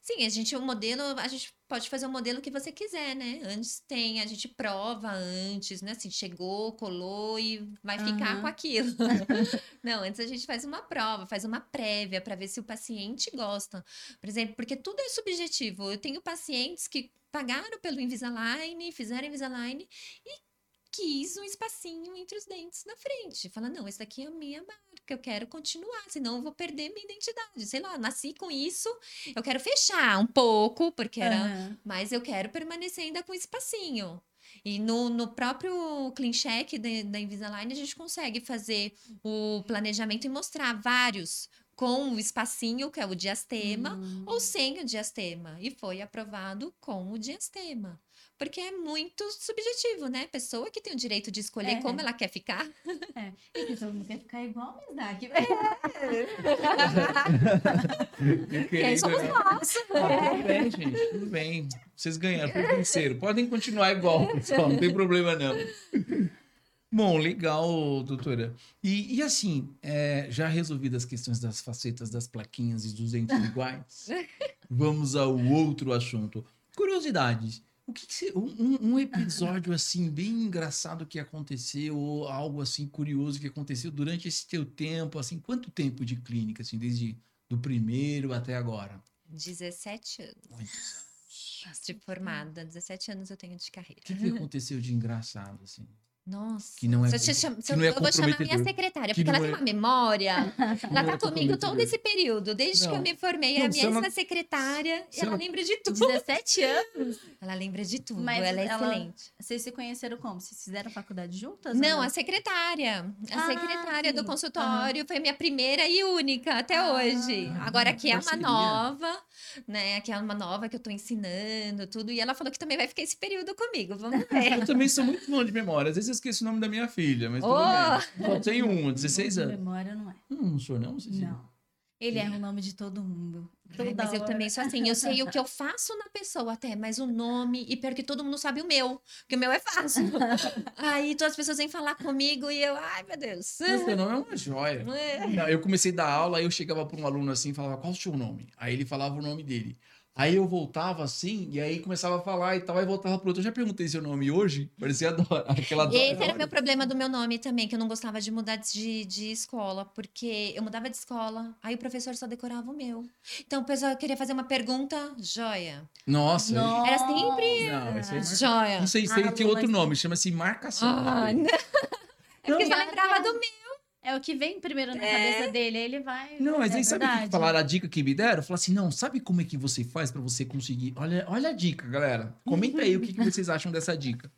Sim, a gente, o modelo, a gente pode fazer o modelo que você quiser, né? Antes tem, a gente prova antes, né? Assim, chegou, colou e vai ficar com aquilo. Não, antes a gente faz uma prova, faz uma prévia para ver se o paciente gosta. Por exemplo, porque tudo é subjetivo. Eu tenho pacientes que pagaram pelo Invisalign, fizeram Invisalign e quis um espacinho entre os dentes na frente. Fala, não, esse daqui é a minha marca, eu quero continuar, senão eu vou perder minha identidade. Sei lá, nasci com isso, eu quero fechar um pouco, porque era Aham. mas eu quero permanecer ainda com espacinho. E no, no próprio Clean Check da, da Invisalign, a gente consegue fazer o planejamento e mostrar vários com o espacinho, que é o diastema, Hum. ou sem o diastema. E foi aprovado com o diastema. Porque é muito subjetivo, né? Pessoa que tem o direito de escolher É. como ela quer ficar. E que todo mundo quer ficar igual a Misaki. Quem somos nós? Ah, tudo bem, gente. Tudo bem. Vocês ganharam, foi venceram. Podem continuar igual, pessoal. Não tem problema, não. Bom, legal, doutora. E, e assim, é, já resolvidas as questões das facetas das plaquinhas e dos dentes iguais, vamos ao outro assunto. Curiosidades. O que, que você- um, um episódio assim bem engraçado que aconteceu, ou algo assim curioso que aconteceu durante esse teu tempo, assim, quanto tempo de clínica, assim, desde do primeiro até agora? 17 anos Muitos anos. de formada. 17 anos eu tenho de carreira. O que, que aconteceu de engraçado, assim? Nossa. Que não é Se eu, te que não é eu vou chamar minha secretária, Que porque ela não tem é- uma memória. Não Ela é tá comigo todo esse período, desde que eu Não. me formei. Não, a minha ela- ex-secretária, se ela ela- lembra de tudo. 17 anos? Ela lembra de tudo, Mas ela é ela- excelente. Vocês se conheceram como? Vocês fizeram faculdade juntas? Não, a secretária. A Ah, secretária do sim. consultório foi minha primeira e única até Ah, hoje. Agora aqui é uma nova, né? Aqui é uma nova que eu tô ensinando, tudo. E ela falou que também vai ficar esse período comigo. Vamos ver. Eu também sou muito bom de memória. Às vezes eu esqueço o nome da minha filha, mas tudo Oh! bem. Só tenho um, 16 De anos. memória não é. Hum, não sou não, Cecília? Não. Ele erra o nome de todo mundo. Toda mas eu hora. também sou assim, eu sei o que eu faço na pessoa até, mas o nome, e pior que todo mundo sabe o meu, porque o meu é fácil. Aí todas as pessoas vêm falar comigo e eu, ai meu Deus. Mas teu nome é uma joia. É. Não, eu comecei a dar aula, aí eu chegava para um aluno assim e falava, qual o seu nome? Aí ele falava o nome dele. Aí eu voltava assim, e aí começava a falar e tal, aí voltava pro outro. Eu já perguntei seu nome hoje, parecia Dora, aquela Dora. Esse era o meu problema do meu nome também, que eu não gostava de mudar de, de escola, porque eu mudava de escola, aí o professor só decorava o meu. Então o pessoal queria fazer uma pergunta, joia. Nossa. Nossa. Era sempre Não, é marca- joia. Não sei se Ah, tem outro mas- nome, chama-se marcação. Ah, não. É porque Não. só lembrava do meu. É o que vem primeiro na cabeça dele, aí ele vai. Não, mas é aí sabe o que falaram a dica que me deram? Falaram assim, não, sabe como é que você faz pra você conseguir? Olha, olha a dica, galera. Comenta aí o que, que vocês acham dessa dica.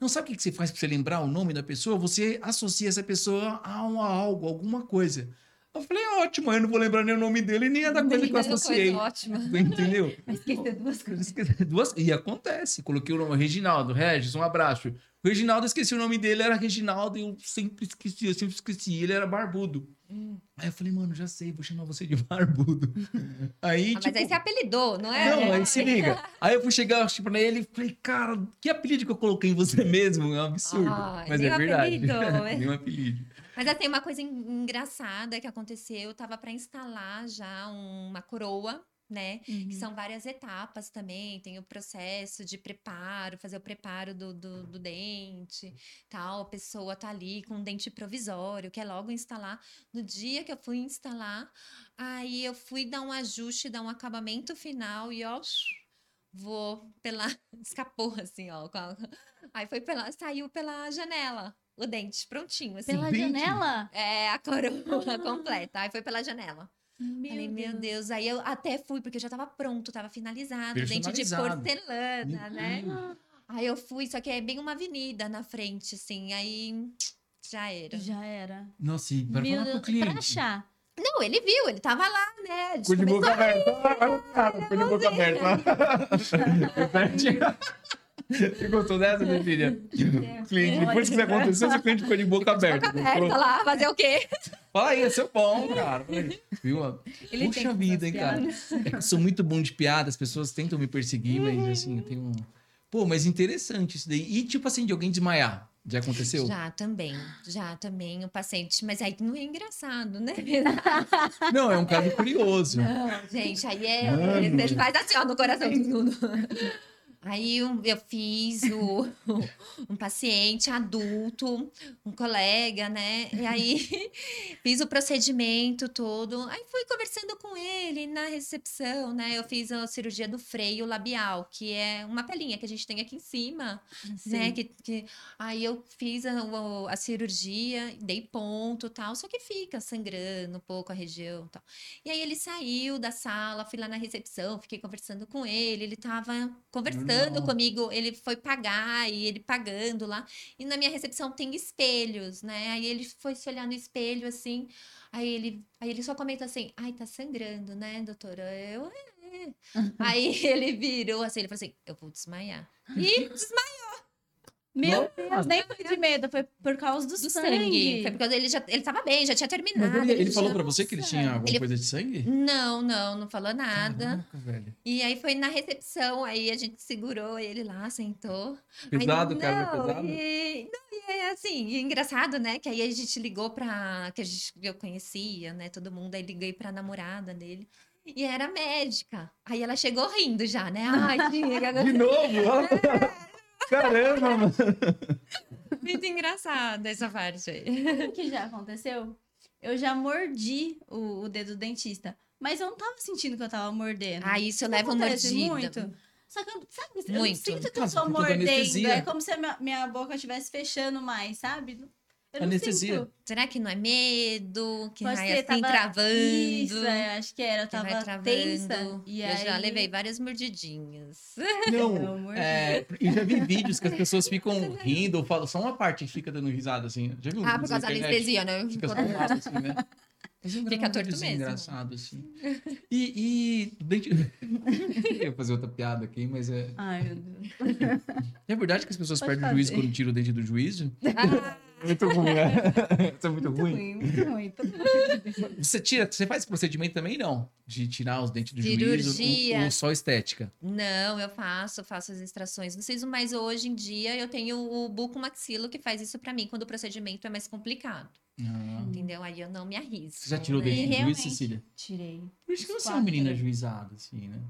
Não sabe o que você faz pra você lembrar o nome da pessoa? Você associa essa pessoa a, um- a algo, alguma coisa. Eu falei, ótimo, eu não vou lembrar nem o nome dele, nem a da coisa que eu associei. coisa, ótima. Entendeu? Esqueceu duas coisas. Esqueci- Duas... E acontece. Coloquei o nome Reginaldo, Regis, um abraço. O Reginaldo, eu esqueci o nome dele, era Reginaldo, e eu sempre esqueci, eu sempre esqueci. Ele era barbudo. Hum. Aí eu falei, mano, já sei, vou chamar você de barbudo. Aí, Ah, mas tipo. aí você apelidou, não é? Não, aí se liga. Aí eu fui chegar, tipo, nele e falei, cara, que apelido que eu coloquei em você mesmo? É um absurdo. Ai, Mas é um verdade. apelido, é. Nenhum apelido. Mas assim, uma coisa en- engraçada que aconteceu, eu tava para instalar já uma coroa né? Uhum. Que são várias etapas também. Tem o processo de preparo, fazer o preparo do, do, do dente, tal. A pessoa tá ali com um dente provisório, quer logo instalar. No dia que eu fui instalar, aí eu fui dar um ajuste, dar um acabamento final e ó, vou pela. Escapou assim, ó. Aí foi pela. Saiu pela janela. O dente prontinho, assim. Pela dente? janela? É, a coroa completa. Aí foi pela janela. Meu Falei, meu Deus. Aí eu até fui, porque já tava pronto, tava finalizado. Dente de porcelana, né? Hum. Aí eu fui, só que é bem uma avenida na frente, assim. Aí já era. Já era. Nossa, e para Meu falar pro Deus, cliente. Pra achar. Não, ele viu, ele tava lá, né? Gente Ficou de boca aberta. Ficou de boca aberta. Você gostou dessa, minha filha? Cliente, depois que isso aconteceu, seu cliente ficou de boca aberta. Boca aberta lá, fazer o quê? Fala aí, é bom, cara. Fala aí. Viu? Puxa vida, hein, cara. É sou muito bom de piada, as pessoas tentam me perseguir, mas assim, eu tenho um. Pô, mas interessante isso daí. E tipo assim, de alguém desmaiar. Já aconteceu? Já também, já também o paciente. Mas aí não é engraçado, né? Não, é um caso curioso. Não, gente, aí é. Ele faz assim, ó, no coração. Aí um- eu fiz o, um paciente adulto, um colega, né? E aí fiz o procedimento todo. Aí fui conversando com ele na recepção, né? Eu fiz a cirurgia do freio labial, que é uma pelinha que a gente tem aqui em cima, né? Sim. Que, que- aí eu fiz a, a cirurgia, dei ponto tal, só que fica sangrando um pouco a região tal. E aí ele saiu da sala, fui lá na recepção, fiquei conversando com ele, ele tava conversando Normal. comigo, ele foi pagar e ele pagando lá. E na minha recepção tem espelhos, né? Aí ele foi se olhar no espelho assim, aí ele, aí ele só comenta assim: "Ai, tá sangrando, né, doutora?" Eu "É." Aí ele virou assim, ele falou assim: "Eu vou desmaiar". E desmaiou Meu Deus, nem foi de medo, foi por causa do, do sangue. sangue. Foi porque ele já ele tava bem, já tinha terminado. Mas ele, ele falou pra você que ele tinha alguma Ele- coisa de sangue? Não, não, não falou nada. Caraca, velho. E aí foi na recepção, aí a gente segurou ele lá, sentou. Pesado, aí, cara, não, pesado. E, não, e é assim, e engraçado, né? Que aí a gente ligou pra. Que a gente, eu conhecia, né? Todo mundo, aí liguei pra namorada dele. E era médica. Aí ela chegou rindo já, né? Ai, De novo? Caramba, mano. muito engraçada essa parte aí. Sabe o que já aconteceu? Eu já mordi o, o dedo do dentista. Mas eu não tava sentindo que eu tava mordendo. Ah, isso eu Não levo acontece mordida. muito. Só que eu, sabe, eu Muito. não sinto que eu conta da mordendo. anestesia. É como se a minha, minha boca estivesse fechando mais, sabe? Eu não Anestesia. sinto. Será que não é medo? Que Pode ser, assim tava- travando? Isso, é, acho que era. Eu que vai tava travando. tensa. E eu aí... já levei várias mordidinhas. Não, é, eu já vi vídeos que as pessoas ficam rindo ou falam só uma parte que fica dando risada, assim. Já viu? Ah, por causa da anestesia, né? Fica só um laço, assim, né? Eu Fica um torto mesmo. engraçado, assim. E, e dente... eu ia fazer outra piada aqui, mas é... Ai, meu Deus. É verdade que as pessoas Pode perdem o juízo fazer. quando tiram o dente do juízo? Ah, Muito ruim, né? Isso é muito, Muito ruim. ruim, muito ruim. Mundo- Você tira, você faz esse procedimento também, não? De tirar os dentes do Cirurgia. juízo ou, ou só estética? não, eu faço, faço as extrações. Não sei, mas hoje em dia eu tenho o bucomaxilo que faz isso pra mim quando o procedimento é mais complicado. Ah. Entendeu? Aí eu não me arrisco. Você já tirou o né? dente do juízo, realmente. Cecília? Tirei. Por isso que você é uma menina juizada, assim, né?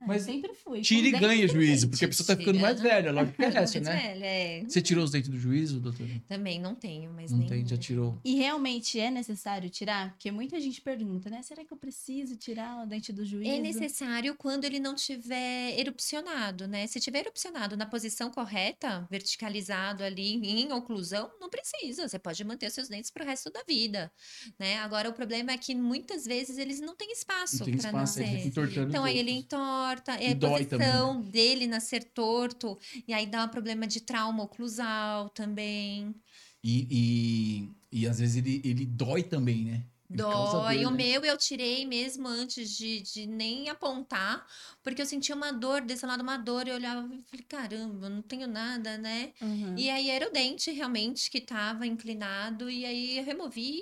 Mas eu sempre fui. Tira e ganha dente juízo, porque a pessoa tá ficando mais velha, lógico que é essa, né? velho, é, Você tirou os dentes do juízo, doutor? Também não tenho, mas Não nem. tem, já tirou. E realmente é necessário tirar? Porque muita gente pergunta, né? Será que eu preciso tirar o dente do juízo? É necessário quando ele não tiver erupcionado, né? Se tiver erupcionado na posição correta, verticalizado ali em oclusão, não precisa. Você pode manter os seus dentes para o resto da vida, né? Agora o problema é que muitas vezes eles não têm espaço Não tem espaço, ele fica nascer. entortando Então os aí ele outros. Entorta, é E a dói também, né? posição dele nascer torto, e aí dá um problema de trauma oclusal também. E, e, e às vezes ele, ele dói também, né? Ele Dói. dor, o né? meu eu tirei mesmo antes de, de nem apontar, porque eu sentia uma dor desse lado, uma dor, e eu olhava e falei, caramba, não tenho nada, né? Uhum. E aí era o dente realmente que tava inclinado, e aí eu removi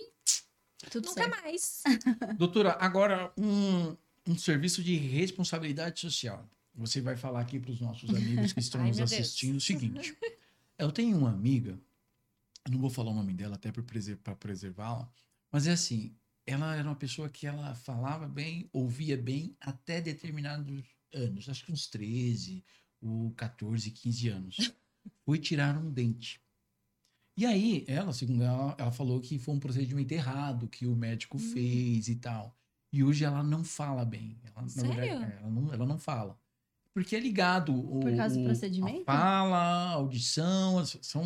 Tudo nunca certo. mais. Doutora, agora um, um serviço de responsabilidade social. Você vai falar aqui para os nossos amigos que estão Ai, nos meu Deus. assistindo o seguinte. Eu tenho uma amiga, não vou falar o nome dela até para preservá-la, mas é assim, ela era uma pessoa que ela falava bem, ouvia bem até determinados anos, acho que uns 13, ou 14, 15 anos. Foi tirar um dente. E aí, ela, segundo ela, ela falou que foi um procedimento errado que o médico Hum. fez e tal. E hoje ela não fala bem. Ela, Sério? verdade, é, ela, não, ela não fala. Porque é ligado o, Por causa do o- procedimento? A fala, a audição, são...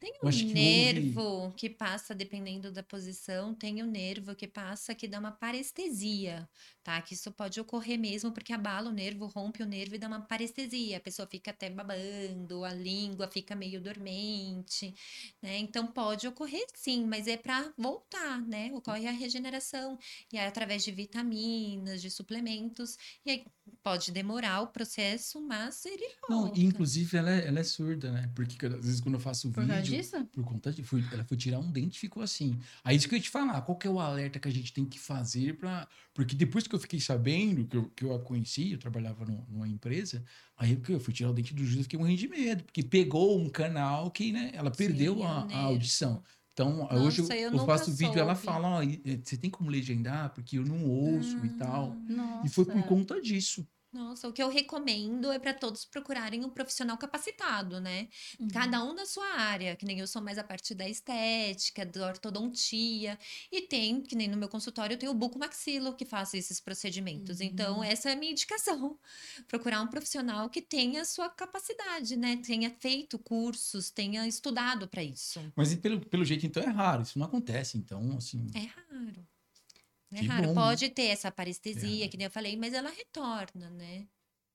Tem um que houve- nervo que passa, dependendo da posição, tem um nervo que passa que dá uma parestesia, tá? Que isso pode ocorrer mesmo porque abala o nervo, rompe o nervo e dá uma parestesia. A pessoa fica até babando, a língua fica meio dormente, né? Então pode ocorrer sim, mas é para voltar, né? Ocorre a regeneração e aí através de vitaminas, de suplementos, e aí pode demorar o processo, mas ele Não, e inclusive ela é, ela é surda, né? Porque às vezes quando eu faço Por causa vídeo... disso? Por conta de. Foi, ela foi tirar um dente e ficou assim. Aí isso que eu ia te falar, qual que é o alerta que a gente tem que fazer para Porque depois que eu fiquei sabendo que eu, que eu a conheci, eu trabalhava num- numa empresa, aí eu fui tirar o dente do juiz, eu fiquei morrendo de medo, porque pegou um canal que, né, ela perdeu Sim, a, a audição. Então, hoje eu, Nossa, eu eu faço vídeo, ela soube. fala, ó, e- e você tem como legendar? Porque eu não ouço e tal. Nossa. E foi por conta disso. Nossa, o que eu recomendo é para todos procurarem um profissional capacitado, né? Uhum. Cada um da sua área, que nem eu sou mais a parte da estética, da ortodontia, e tem, que nem no meu consultório, eu tenho o bucomaxilo que faça esses procedimentos. Então, Uhum. essa é a minha indicação. Procurar um profissional que tenha a sua capacidade, né? Tenha feito cursos, tenha estudado para isso. Mas pelo, pelo jeito, então, é raro. Isso não acontece. Então, assim. É raro. É Que raro. bom, né? Pode ter essa parestesia, É. que nem eu falei, mas ela retorna, né?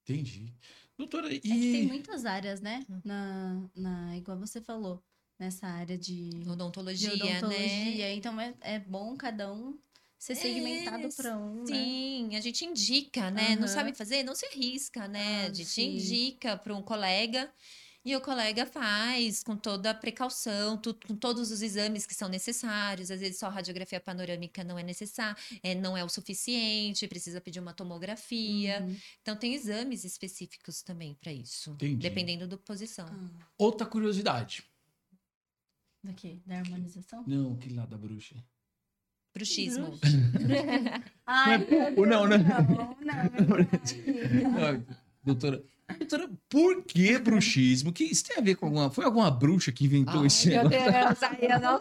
Entendi. Doutora, e. É tem muitas áreas, né? Hum. Na, na, igual você falou, nessa área de, de Odontologia, odontologia. né? Então é, é bom cada um ser segmentado É, para um, né? Sim, a gente indica, né? Não Aham. sabe fazer, não se arrisca, né? Ah, a gente sim. indica para um colega e o colega faz com toda a precaução, tu- com todos os exames que são necessários. Às vezes só radiografia panorâmica não é necessária, é, não é o suficiente, precisa pedir uma tomografia. Uhum. Então tem exames específicos também para isso, Entendi. dependendo da posição. Ah, Outra curiosidade. daqui, da harmonização? Não, aquele lá da bruxa. Bruxismo. Ai, Não é não, né? Não, não, não. Ai, doutora, doutora, por que bruxismo? Que isso tem a ver com alguma. Foi alguma bruxa que inventou Ai, esse meu? Deus, ai, eu não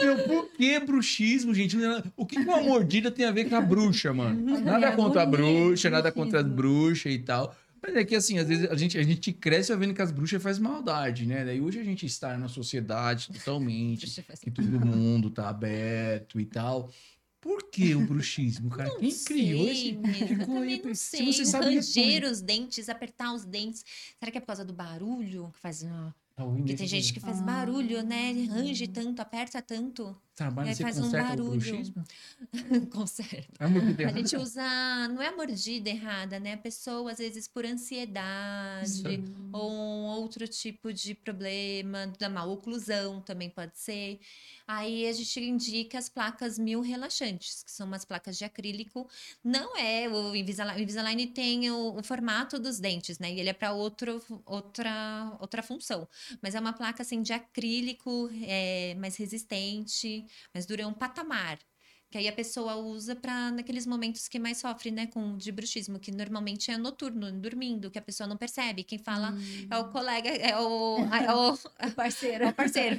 Meu, por que bruxismo, gente? O que uma mordida tem a ver com a bruxa, mano? Nada É contra a bruxa, nada contra as bruxas e tal. Mas é que assim, às vezes a gente, a gente cresce vendo que as bruxas fazem maldade, né? Daí hoje a gente está na sociedade totalmente, que todo mundo tá aberto e tal. Por que o bruxismo, cara? Não Quem sei, criou esse. ficou aí, não se você sabe, ranger os dentes, apertar os dentes. Será que é por causa do barulho que faz? ah, Porque tem gente que faz Ah. barulho, né? Range tanto, aperta tanto. Trabalha, você faz um conserta o barulho. bruxismo? Conserta. É uma coisa A gente usa, não é a mordida errada, né? A pessoa, às vezes, por ansiedade, Sim. ou um outro tipo de problema, da má oclusão também pode ser. Aí a gente indica as placas mil relaxantes, que são umas placas de acrílico. Não é o Invisalign, o Invisalign tem o, o formato dos dentes, né? E ele é para outra, outra função. Mas é uma placa assim de acrílico, é, mais resistente, mas dura um patamar. Que aí a pessoa usa para naqueles momentos que mais sofre, né, com de bruxismo, que normalmente é noturno, dormindo, que a pessoa não percebe. Quem fala é o colega, é o, é o, O parceiro. é o parceiro.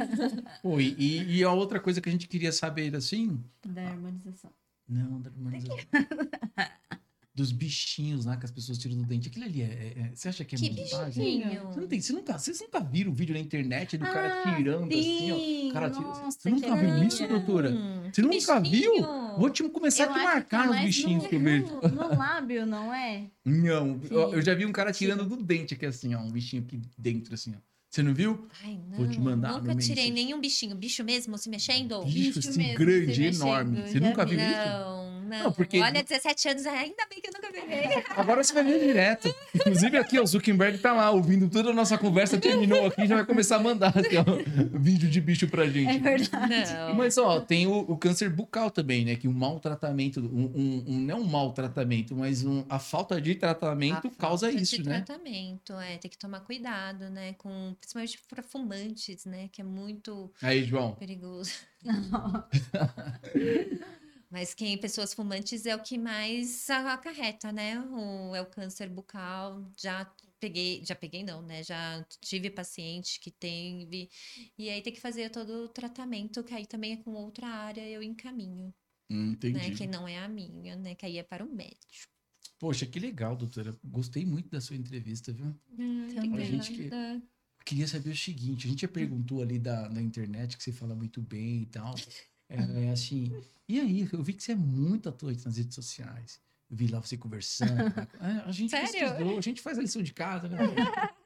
Pô, e, e- e a outra coisa que a gente queria saber, assim... Da harmonização. Não, da harmonização. Dos bichinhos lá que as pessoas tiram do dente. Aquilo ali é... é- é- você acha que é Que montagem? bichinho. Você não tem, você nunca, vocês nunca viram o vídeo na internet do cara Ah, tirando assim, ó? sim, Cara, tira- nossa, você nunca que viu isso, doutora? Você que nunca viu? bichinho. Vou te começar Eu a te marcar mais bichinhos no, que eu vejo. no, lábio, não é? Não, eu, eu já vi um cara tirando do dente aqui assim, ó. Um bichinho aqui dentro, assim, ó. Você não viu? Ai, não. Vou te mandar Nunca tirei nenhum bichinho. Bicho mesmo se mexendo? Bicho, Bicho assim, grande, enorme. Você nunca vi. viu isso? Não, não. Não, porque- Olha, 17 anos, ainda bem que eu nunca vi. Agora você vai ver direto. Inclusive aqui, ó, o Zuckerberg tá lá ouvindo toda a nossa conversa, terminou aqui, já vai começar a mandar assim, ó, vídeo de bicho pra gente. É verdade. Não. Mas, ó, tem o, o câncer bucal também, né? Que um maltratamento, um, um, um- não um maltratamento, mas um- a falta de tratamento A causa falta isso, de né? tratamento, é, tem que tomar cuidado, né, com principalmente para fumantes, né, que é muito Aí, João. perigoso. Mas quem pessoas fumantes é o que mais acarreta, né? O, é o câncer bucal. Já peguei, já peguei não, né? Já tive paciente que teve e aí tem que fazer todo o tratamento, que aí também é com outra área eu encaminho, Hum, entendi. né? Que não é a minha, né? Que aí é para o médico. Poxa, que legal, doutora. Gostei muito da sua entrevista, viu? Também. gente que- Queria saber o seguinte: a gente já perguntou ali da, da internet que você fala muito bem e tal. É assim, e aí? Eu vi que você é muito atuante nas redes sociais. Eu vi lá você conversando. É, a gente Sério? pesquisou, a gente faz a lição de casa, né?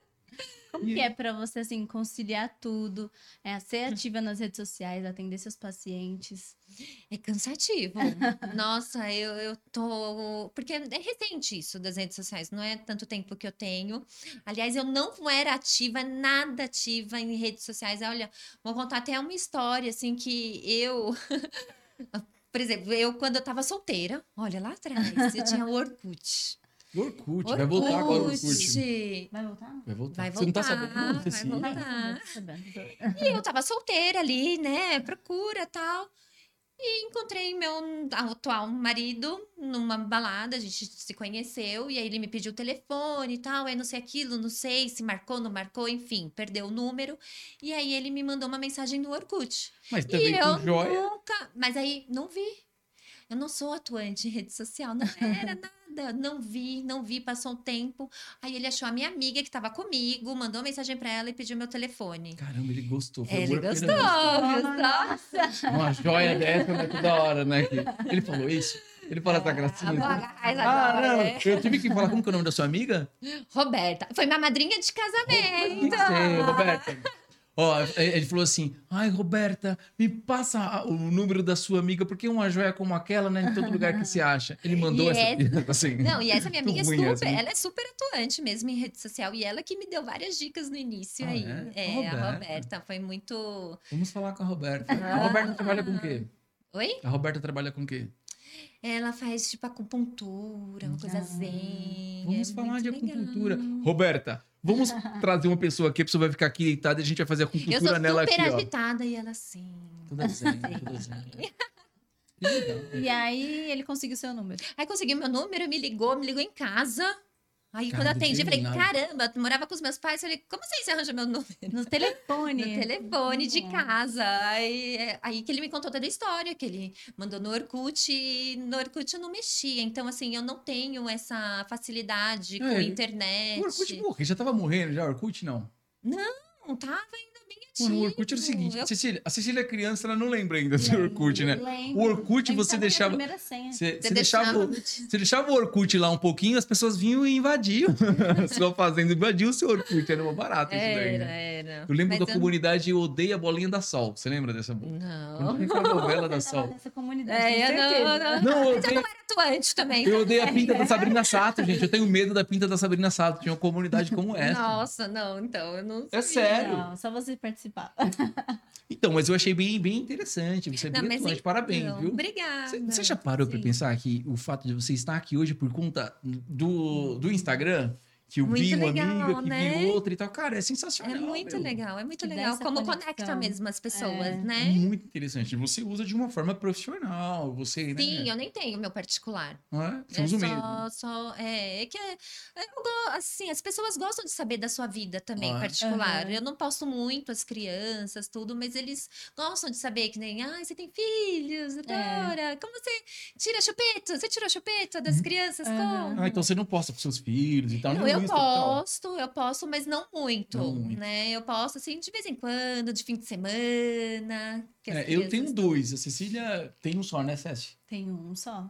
Como que é pra você, assim, conciliar tudo? É, ser ativa nas redes sociais, atender seus pacientes. É cansativo. Nossa, eu, eu tô. Porque é recente isso das redes sociais, não é tanto tempo que eu tenho. Aliás, eu não era ativa, nada ativa em redes sociais. Olha, vou contar até uma história, assim, que eu. Por exemplo, eu, quando eu tava solteira, olha lá atrás, eu tinha o Orkut. Orkut, vai voltar agora o Orkut. Orkut. Vai voltar? Vai voltar. Vai Você não tá voltar, sabendo? vai Sim. voltar. E eu tava solteira ali, né? Procura tal. E encontrei meu atual marido numa balada, a gente se conheceu, e aí ele me pediu o telefone e tal, aí não sei aquilo, não sei se marcou, não marcou, enfim, perdeu o número. E aí ele me mandou uma mensagem no Orkut. Mas E também eu com joia. nunca. Mas aí não vi. Eu não sou atuante em rede social, não era nada. Não vi, não vi, passou um tempo. Aí ele achou a minha amiga que estava comigo, mandou mensagem para ela e pediu meu telefone. Caramba, ele gostou. Foi Ele gostou, vista. gostou. Uma joia dessa, né? Toda hora, né? Ele falou isso? Ele fala essa gracinha. assim. agarrar essa Ah, joia. não. Eu tive que falar como que é o nome da sua amiga? Roberta. Foi minha madrinha de casamento. ser, Roberta. Ó, ele falou assim: ai, Roberta, me passa o número da sua amiga, porque uma joia como aquela, né? Em todo lugar que se acha. Ele mandou E essa. Assim, Não, e essa minha amiga é super, essa, né? ela é super atuante mesmo em rede social e ela que me deu várias dicas no início Ah, aí. é? É, A a Roberta. Roberta foi muito. Vamos falar com a Roberta. A Roberta trabalha com o quê? Oi? A Roberta trabalha com o quê? Ela faz tipo acupuntura, uma coisa Ah, zen. Vamos é falar de muito legal. acupuntura. Roberta, vamos trazer uma pessoa aqui, a pessoa vai ficar aqui deitada e a gente vai fazer Eu sou acupuntura nela super aqui, ó. agitada e ela assim. Toda zen, toda zen. Legal. E aí ele conseguiu seu número. Aí conseguiu meu número, me ligou, me ligou em casa. Aí Cara, quando eu atendi, eu falei, determinado. caramba, morava com os meus pais. Eu falei, como assim você arranja meu número? No telefone. No telefone de Nossa. casa. Aí, é, aí que ele me contou toda a história, que ele mandou no Orkut e no Orkut eu não mexia. Então, assim, eu não tenho essa facilidade com É, internet. O Orkut morreu, já tava morrendo já, Orkut não. Não tava ainda. Mano, o Orkut era o seguinte, Eu- Cecília, a Cecília é criança, ela não lembra ainda do Orkut, né? Lembro. O Orkut Lembro você deixava-. Você, Você você deixava, o- deixava- você deixava o Orkut lá um pouquinho, as pessoas vinham e invadiam. Sua fazenda invadiu o seu Orkut, era uma barata isso daí. Era, né? era. Eu lembro Mas da comunidade Odeia a Bolinha da Sol. Você lembra dessa? Não. Quando tinha aquela novela da Sol. nessa comunidade, É, eu não, não. Não, eu eu odeio, era também. eu odeio a pinta da Sabrina Sato, gente. Eu tenho medo da pinta da Sabrina Sato. Tinha uma comunidade como essa. Nossa, não, então, eu não É sabia. sério. Não, só você participar. Então, mas eu achei bem, bem interessante. Você é Não, bem atuante. Parabéns, então, viu? Obrigada. Você, você já parou para pensar que o fato de você estar aqui hoje por conta do, do Instagram, que eu vi Muito uma legal, amiga, que né? vi outra e tal, cara, é sensacional. É muito meu. legal, é muito Que legal. Como conexão. conecta mesmo as pessoas, É. né? Muito interessante. Você usa de uma forma profissional, você, Sim, né? eu nem tenho meu particular. Não é? Você é usa o só, mesmo. só é, é que é, eu go- assim, as pessoas gostam de saber da sua vida também Ah. particular. Eu não posto muito as crianças, tudo, mas eles gostam de saber que nem, ah, você tem filhos, doutora, como você tira chupeta? Você tirou chupeta das crianças? Aham. Como? Ah, então você não posta com seus filhos e tal. Não, no eu Insta e tal. posto, eu posto, mas não muito, Não muito. né? Eu posto assim de vez em quando, de fim de semana. É, eu tenho crianças- dois. A Cecília tem um só, né, Cécia? Tenho um só.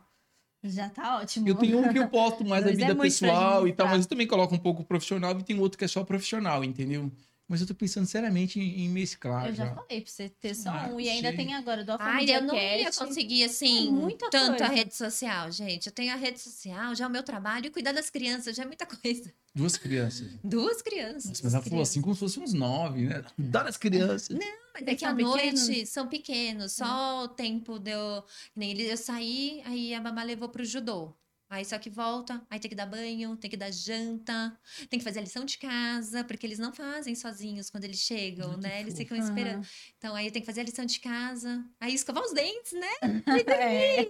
Já tá ótimo. Eu tenho um que eu posto mais é vida pra pessoal e tal, mas eu também coloco um pouco profissional e tem outro que é só profissional, entendeu? Mas eu tô pensando seriamente em, em mesclar eu já já. falei pra você ter só Ah, um. E ainda sim. tem agora do Ai, eu não ia Alfamediacast. conseguir, assim, muita tanto a coisa. rede social, gente. Eu tenho a rede social, já é o meu trabalho, e cuidar das crianças já é muita coisa. Duas crianças. Duas crianças. Mas ela falou assim como se fossem uns nove, né? Dá das crianças. Mas é Eles que à noite pequenos? são pequenos, só o tempo deu. Nem ele eu saí, aí a mamãe levou pro judô. Aí só que volta, aí tem que dar banho, tem que dar janta, tem que fazer a lição de casa, porque eles não fazem sozinhos quando eles chegam, que né? Eles fofo. ficam esperando. Então aí tem que fazer a lição de casa, aí escovar os dentes, né? É.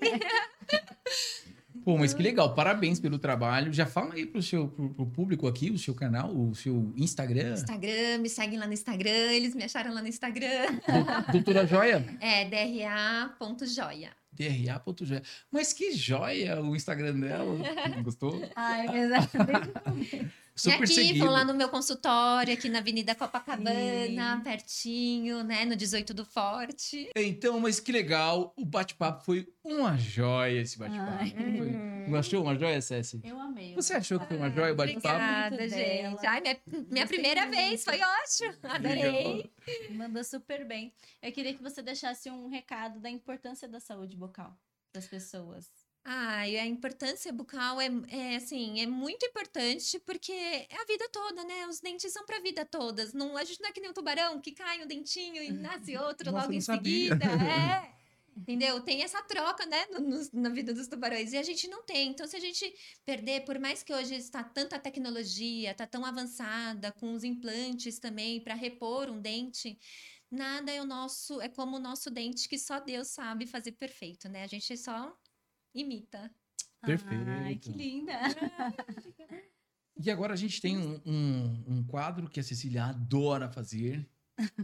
Pô, mas que legal. Parabéns pelo trabalho. Já fala aí pro seu pro, pro público aqui, o seu canal, o seu Instagram. Instagram, me seguem lá no Instagram, eles me acharam lá no Instagram. Do- Doutora Joia. É dra.joia. DRA.joia. Mas que joia o Instagram dela. Gostou? Ai, mas acho bem... Sou e aqui, perseguido. vão lá no meu consultório, aqui na Avenida Copacabana, Sim. pertinho, né? No 18 do Forte. Então, mas que legal. O bate-papo foi uma joia esse bate-papo. Foi- Gostou? Uma joia, Ceci? Eu amei. Você achou que foi uma joia o bate-papo? Obrigada, gente. Ai, minha, minha primeira muito. vez, foi ótimo. Adorei. Mandou super bem. Eu queria que você deixasse um recado da importância da saúde bucal das pessoas. Ai, a importância bucal é, é, assim, é muito importante porque é a vida toda, né? Os dentes são pra vida todas. Não, a gente não é que nem um tubarão que cai um dentinho e nasce outro Nossa, logo em sabia. seguida. É. Entendeu? Tem essa troca, né, no- no- na vida dos tubarões. E a gente não tem. Então, se a gente perder, por mais que hoje está tanta tecnologia, está tão avançada, com os implantes também para repor um dente, nada é o nosso, é como o nosso dente que só Deus sabe fazer perfeito, né? A gente só imita. Perfeito. Ai, que linda. E agora a gente tem um, um, um quadro que a Cecília adora fazer,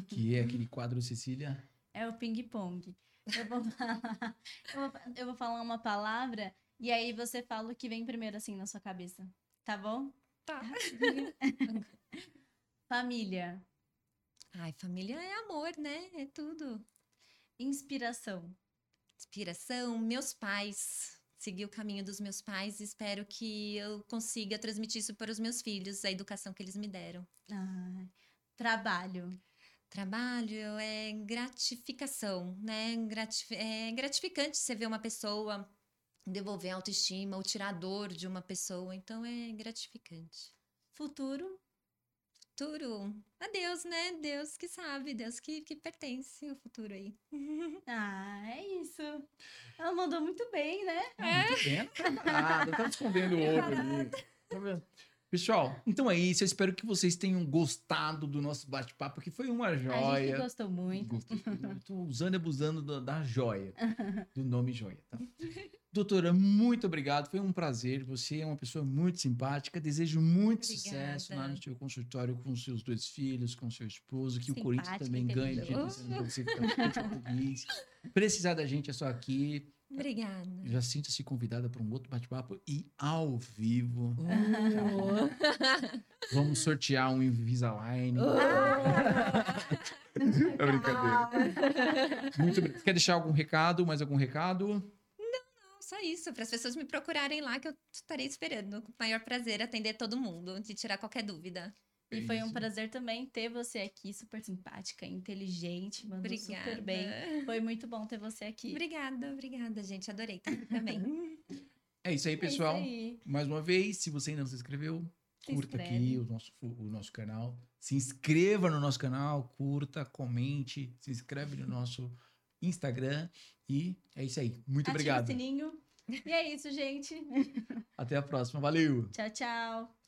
que é aquele quadro Cecília. É o ping-pong. Eu vou, falar, eu, vou, eu vou falar uma palavra e aí você fala o que vem primeiro assim na sua cabeça. Tá bom? Tá. Família. Ai, família é amor, né? É tudo. Inspiração. Inspiração, meus pais. Seguir o caminho dos meus pais. Espero que eu consiga transmitir isso para os meus filhos, a educação que eles me deram. Ai, trabalho. Trabalho é gratificação, né? Gratif- é gratificante você ver uma pessoa devolver a autoestima, o tirador de uma pessoa. Então é gratificante. Futuro. Futuro, a Deus, né? Deus que sabe, Deus que, que pertence o futuro aí. Ah, é isso. Ela mandou muito bem, né? Ah, Muito bem, ela tá tá escondendo o outro ali. Tá vendo? Pessoal, então é isso. Eu espero que vocês tenham gostado do nosso bate-papo, que foi uma A gente joia. gostou muito. Gostei. Eu tô usando e abusando da, da joia, do nome joia, tá? Doutora, muito obrigado. Foi um prazer. Você é uma pessoa muito simpática. Desejo muito Obrigada. sucesso lá no seu consultório com seus dois filhos, com seu esposo. Que o Corinthians Simpática, também ganhe. Precisar da gente é só aqui. Obrigada. Já sinta-se convidada para um outro bate-papo e ao vivo. Vamos sortear um Invisalign. É brincadeira. Muito. Quer deixar algum recado? Mais algum recado? Só isso, para as pessoas me procurarem lá, que eu estarei esperando. Com o maior prazer atender todo mundo, de tirar qualquer dúvida. E foi um prazer também ter você aqui, super simpática, inteligente, mandou Obrigada. super bem. Foi muito bom ter você aqui. Obrigada, obrigada, gente. Adorei também. É isso aí, É pessoal. isso aí. Mais uma vez, se você ainda não se inscreveu, Se curta inscreve. aqui o nosso, o nosso canal. Se inscreva no nosso canal, curta, comente, se inscreve no nosso Instagram. E é isso aí. Muito Ativa obrigado. o sininho. E é isso, gente. Até a próxima. Valeu! Tchau, tchau.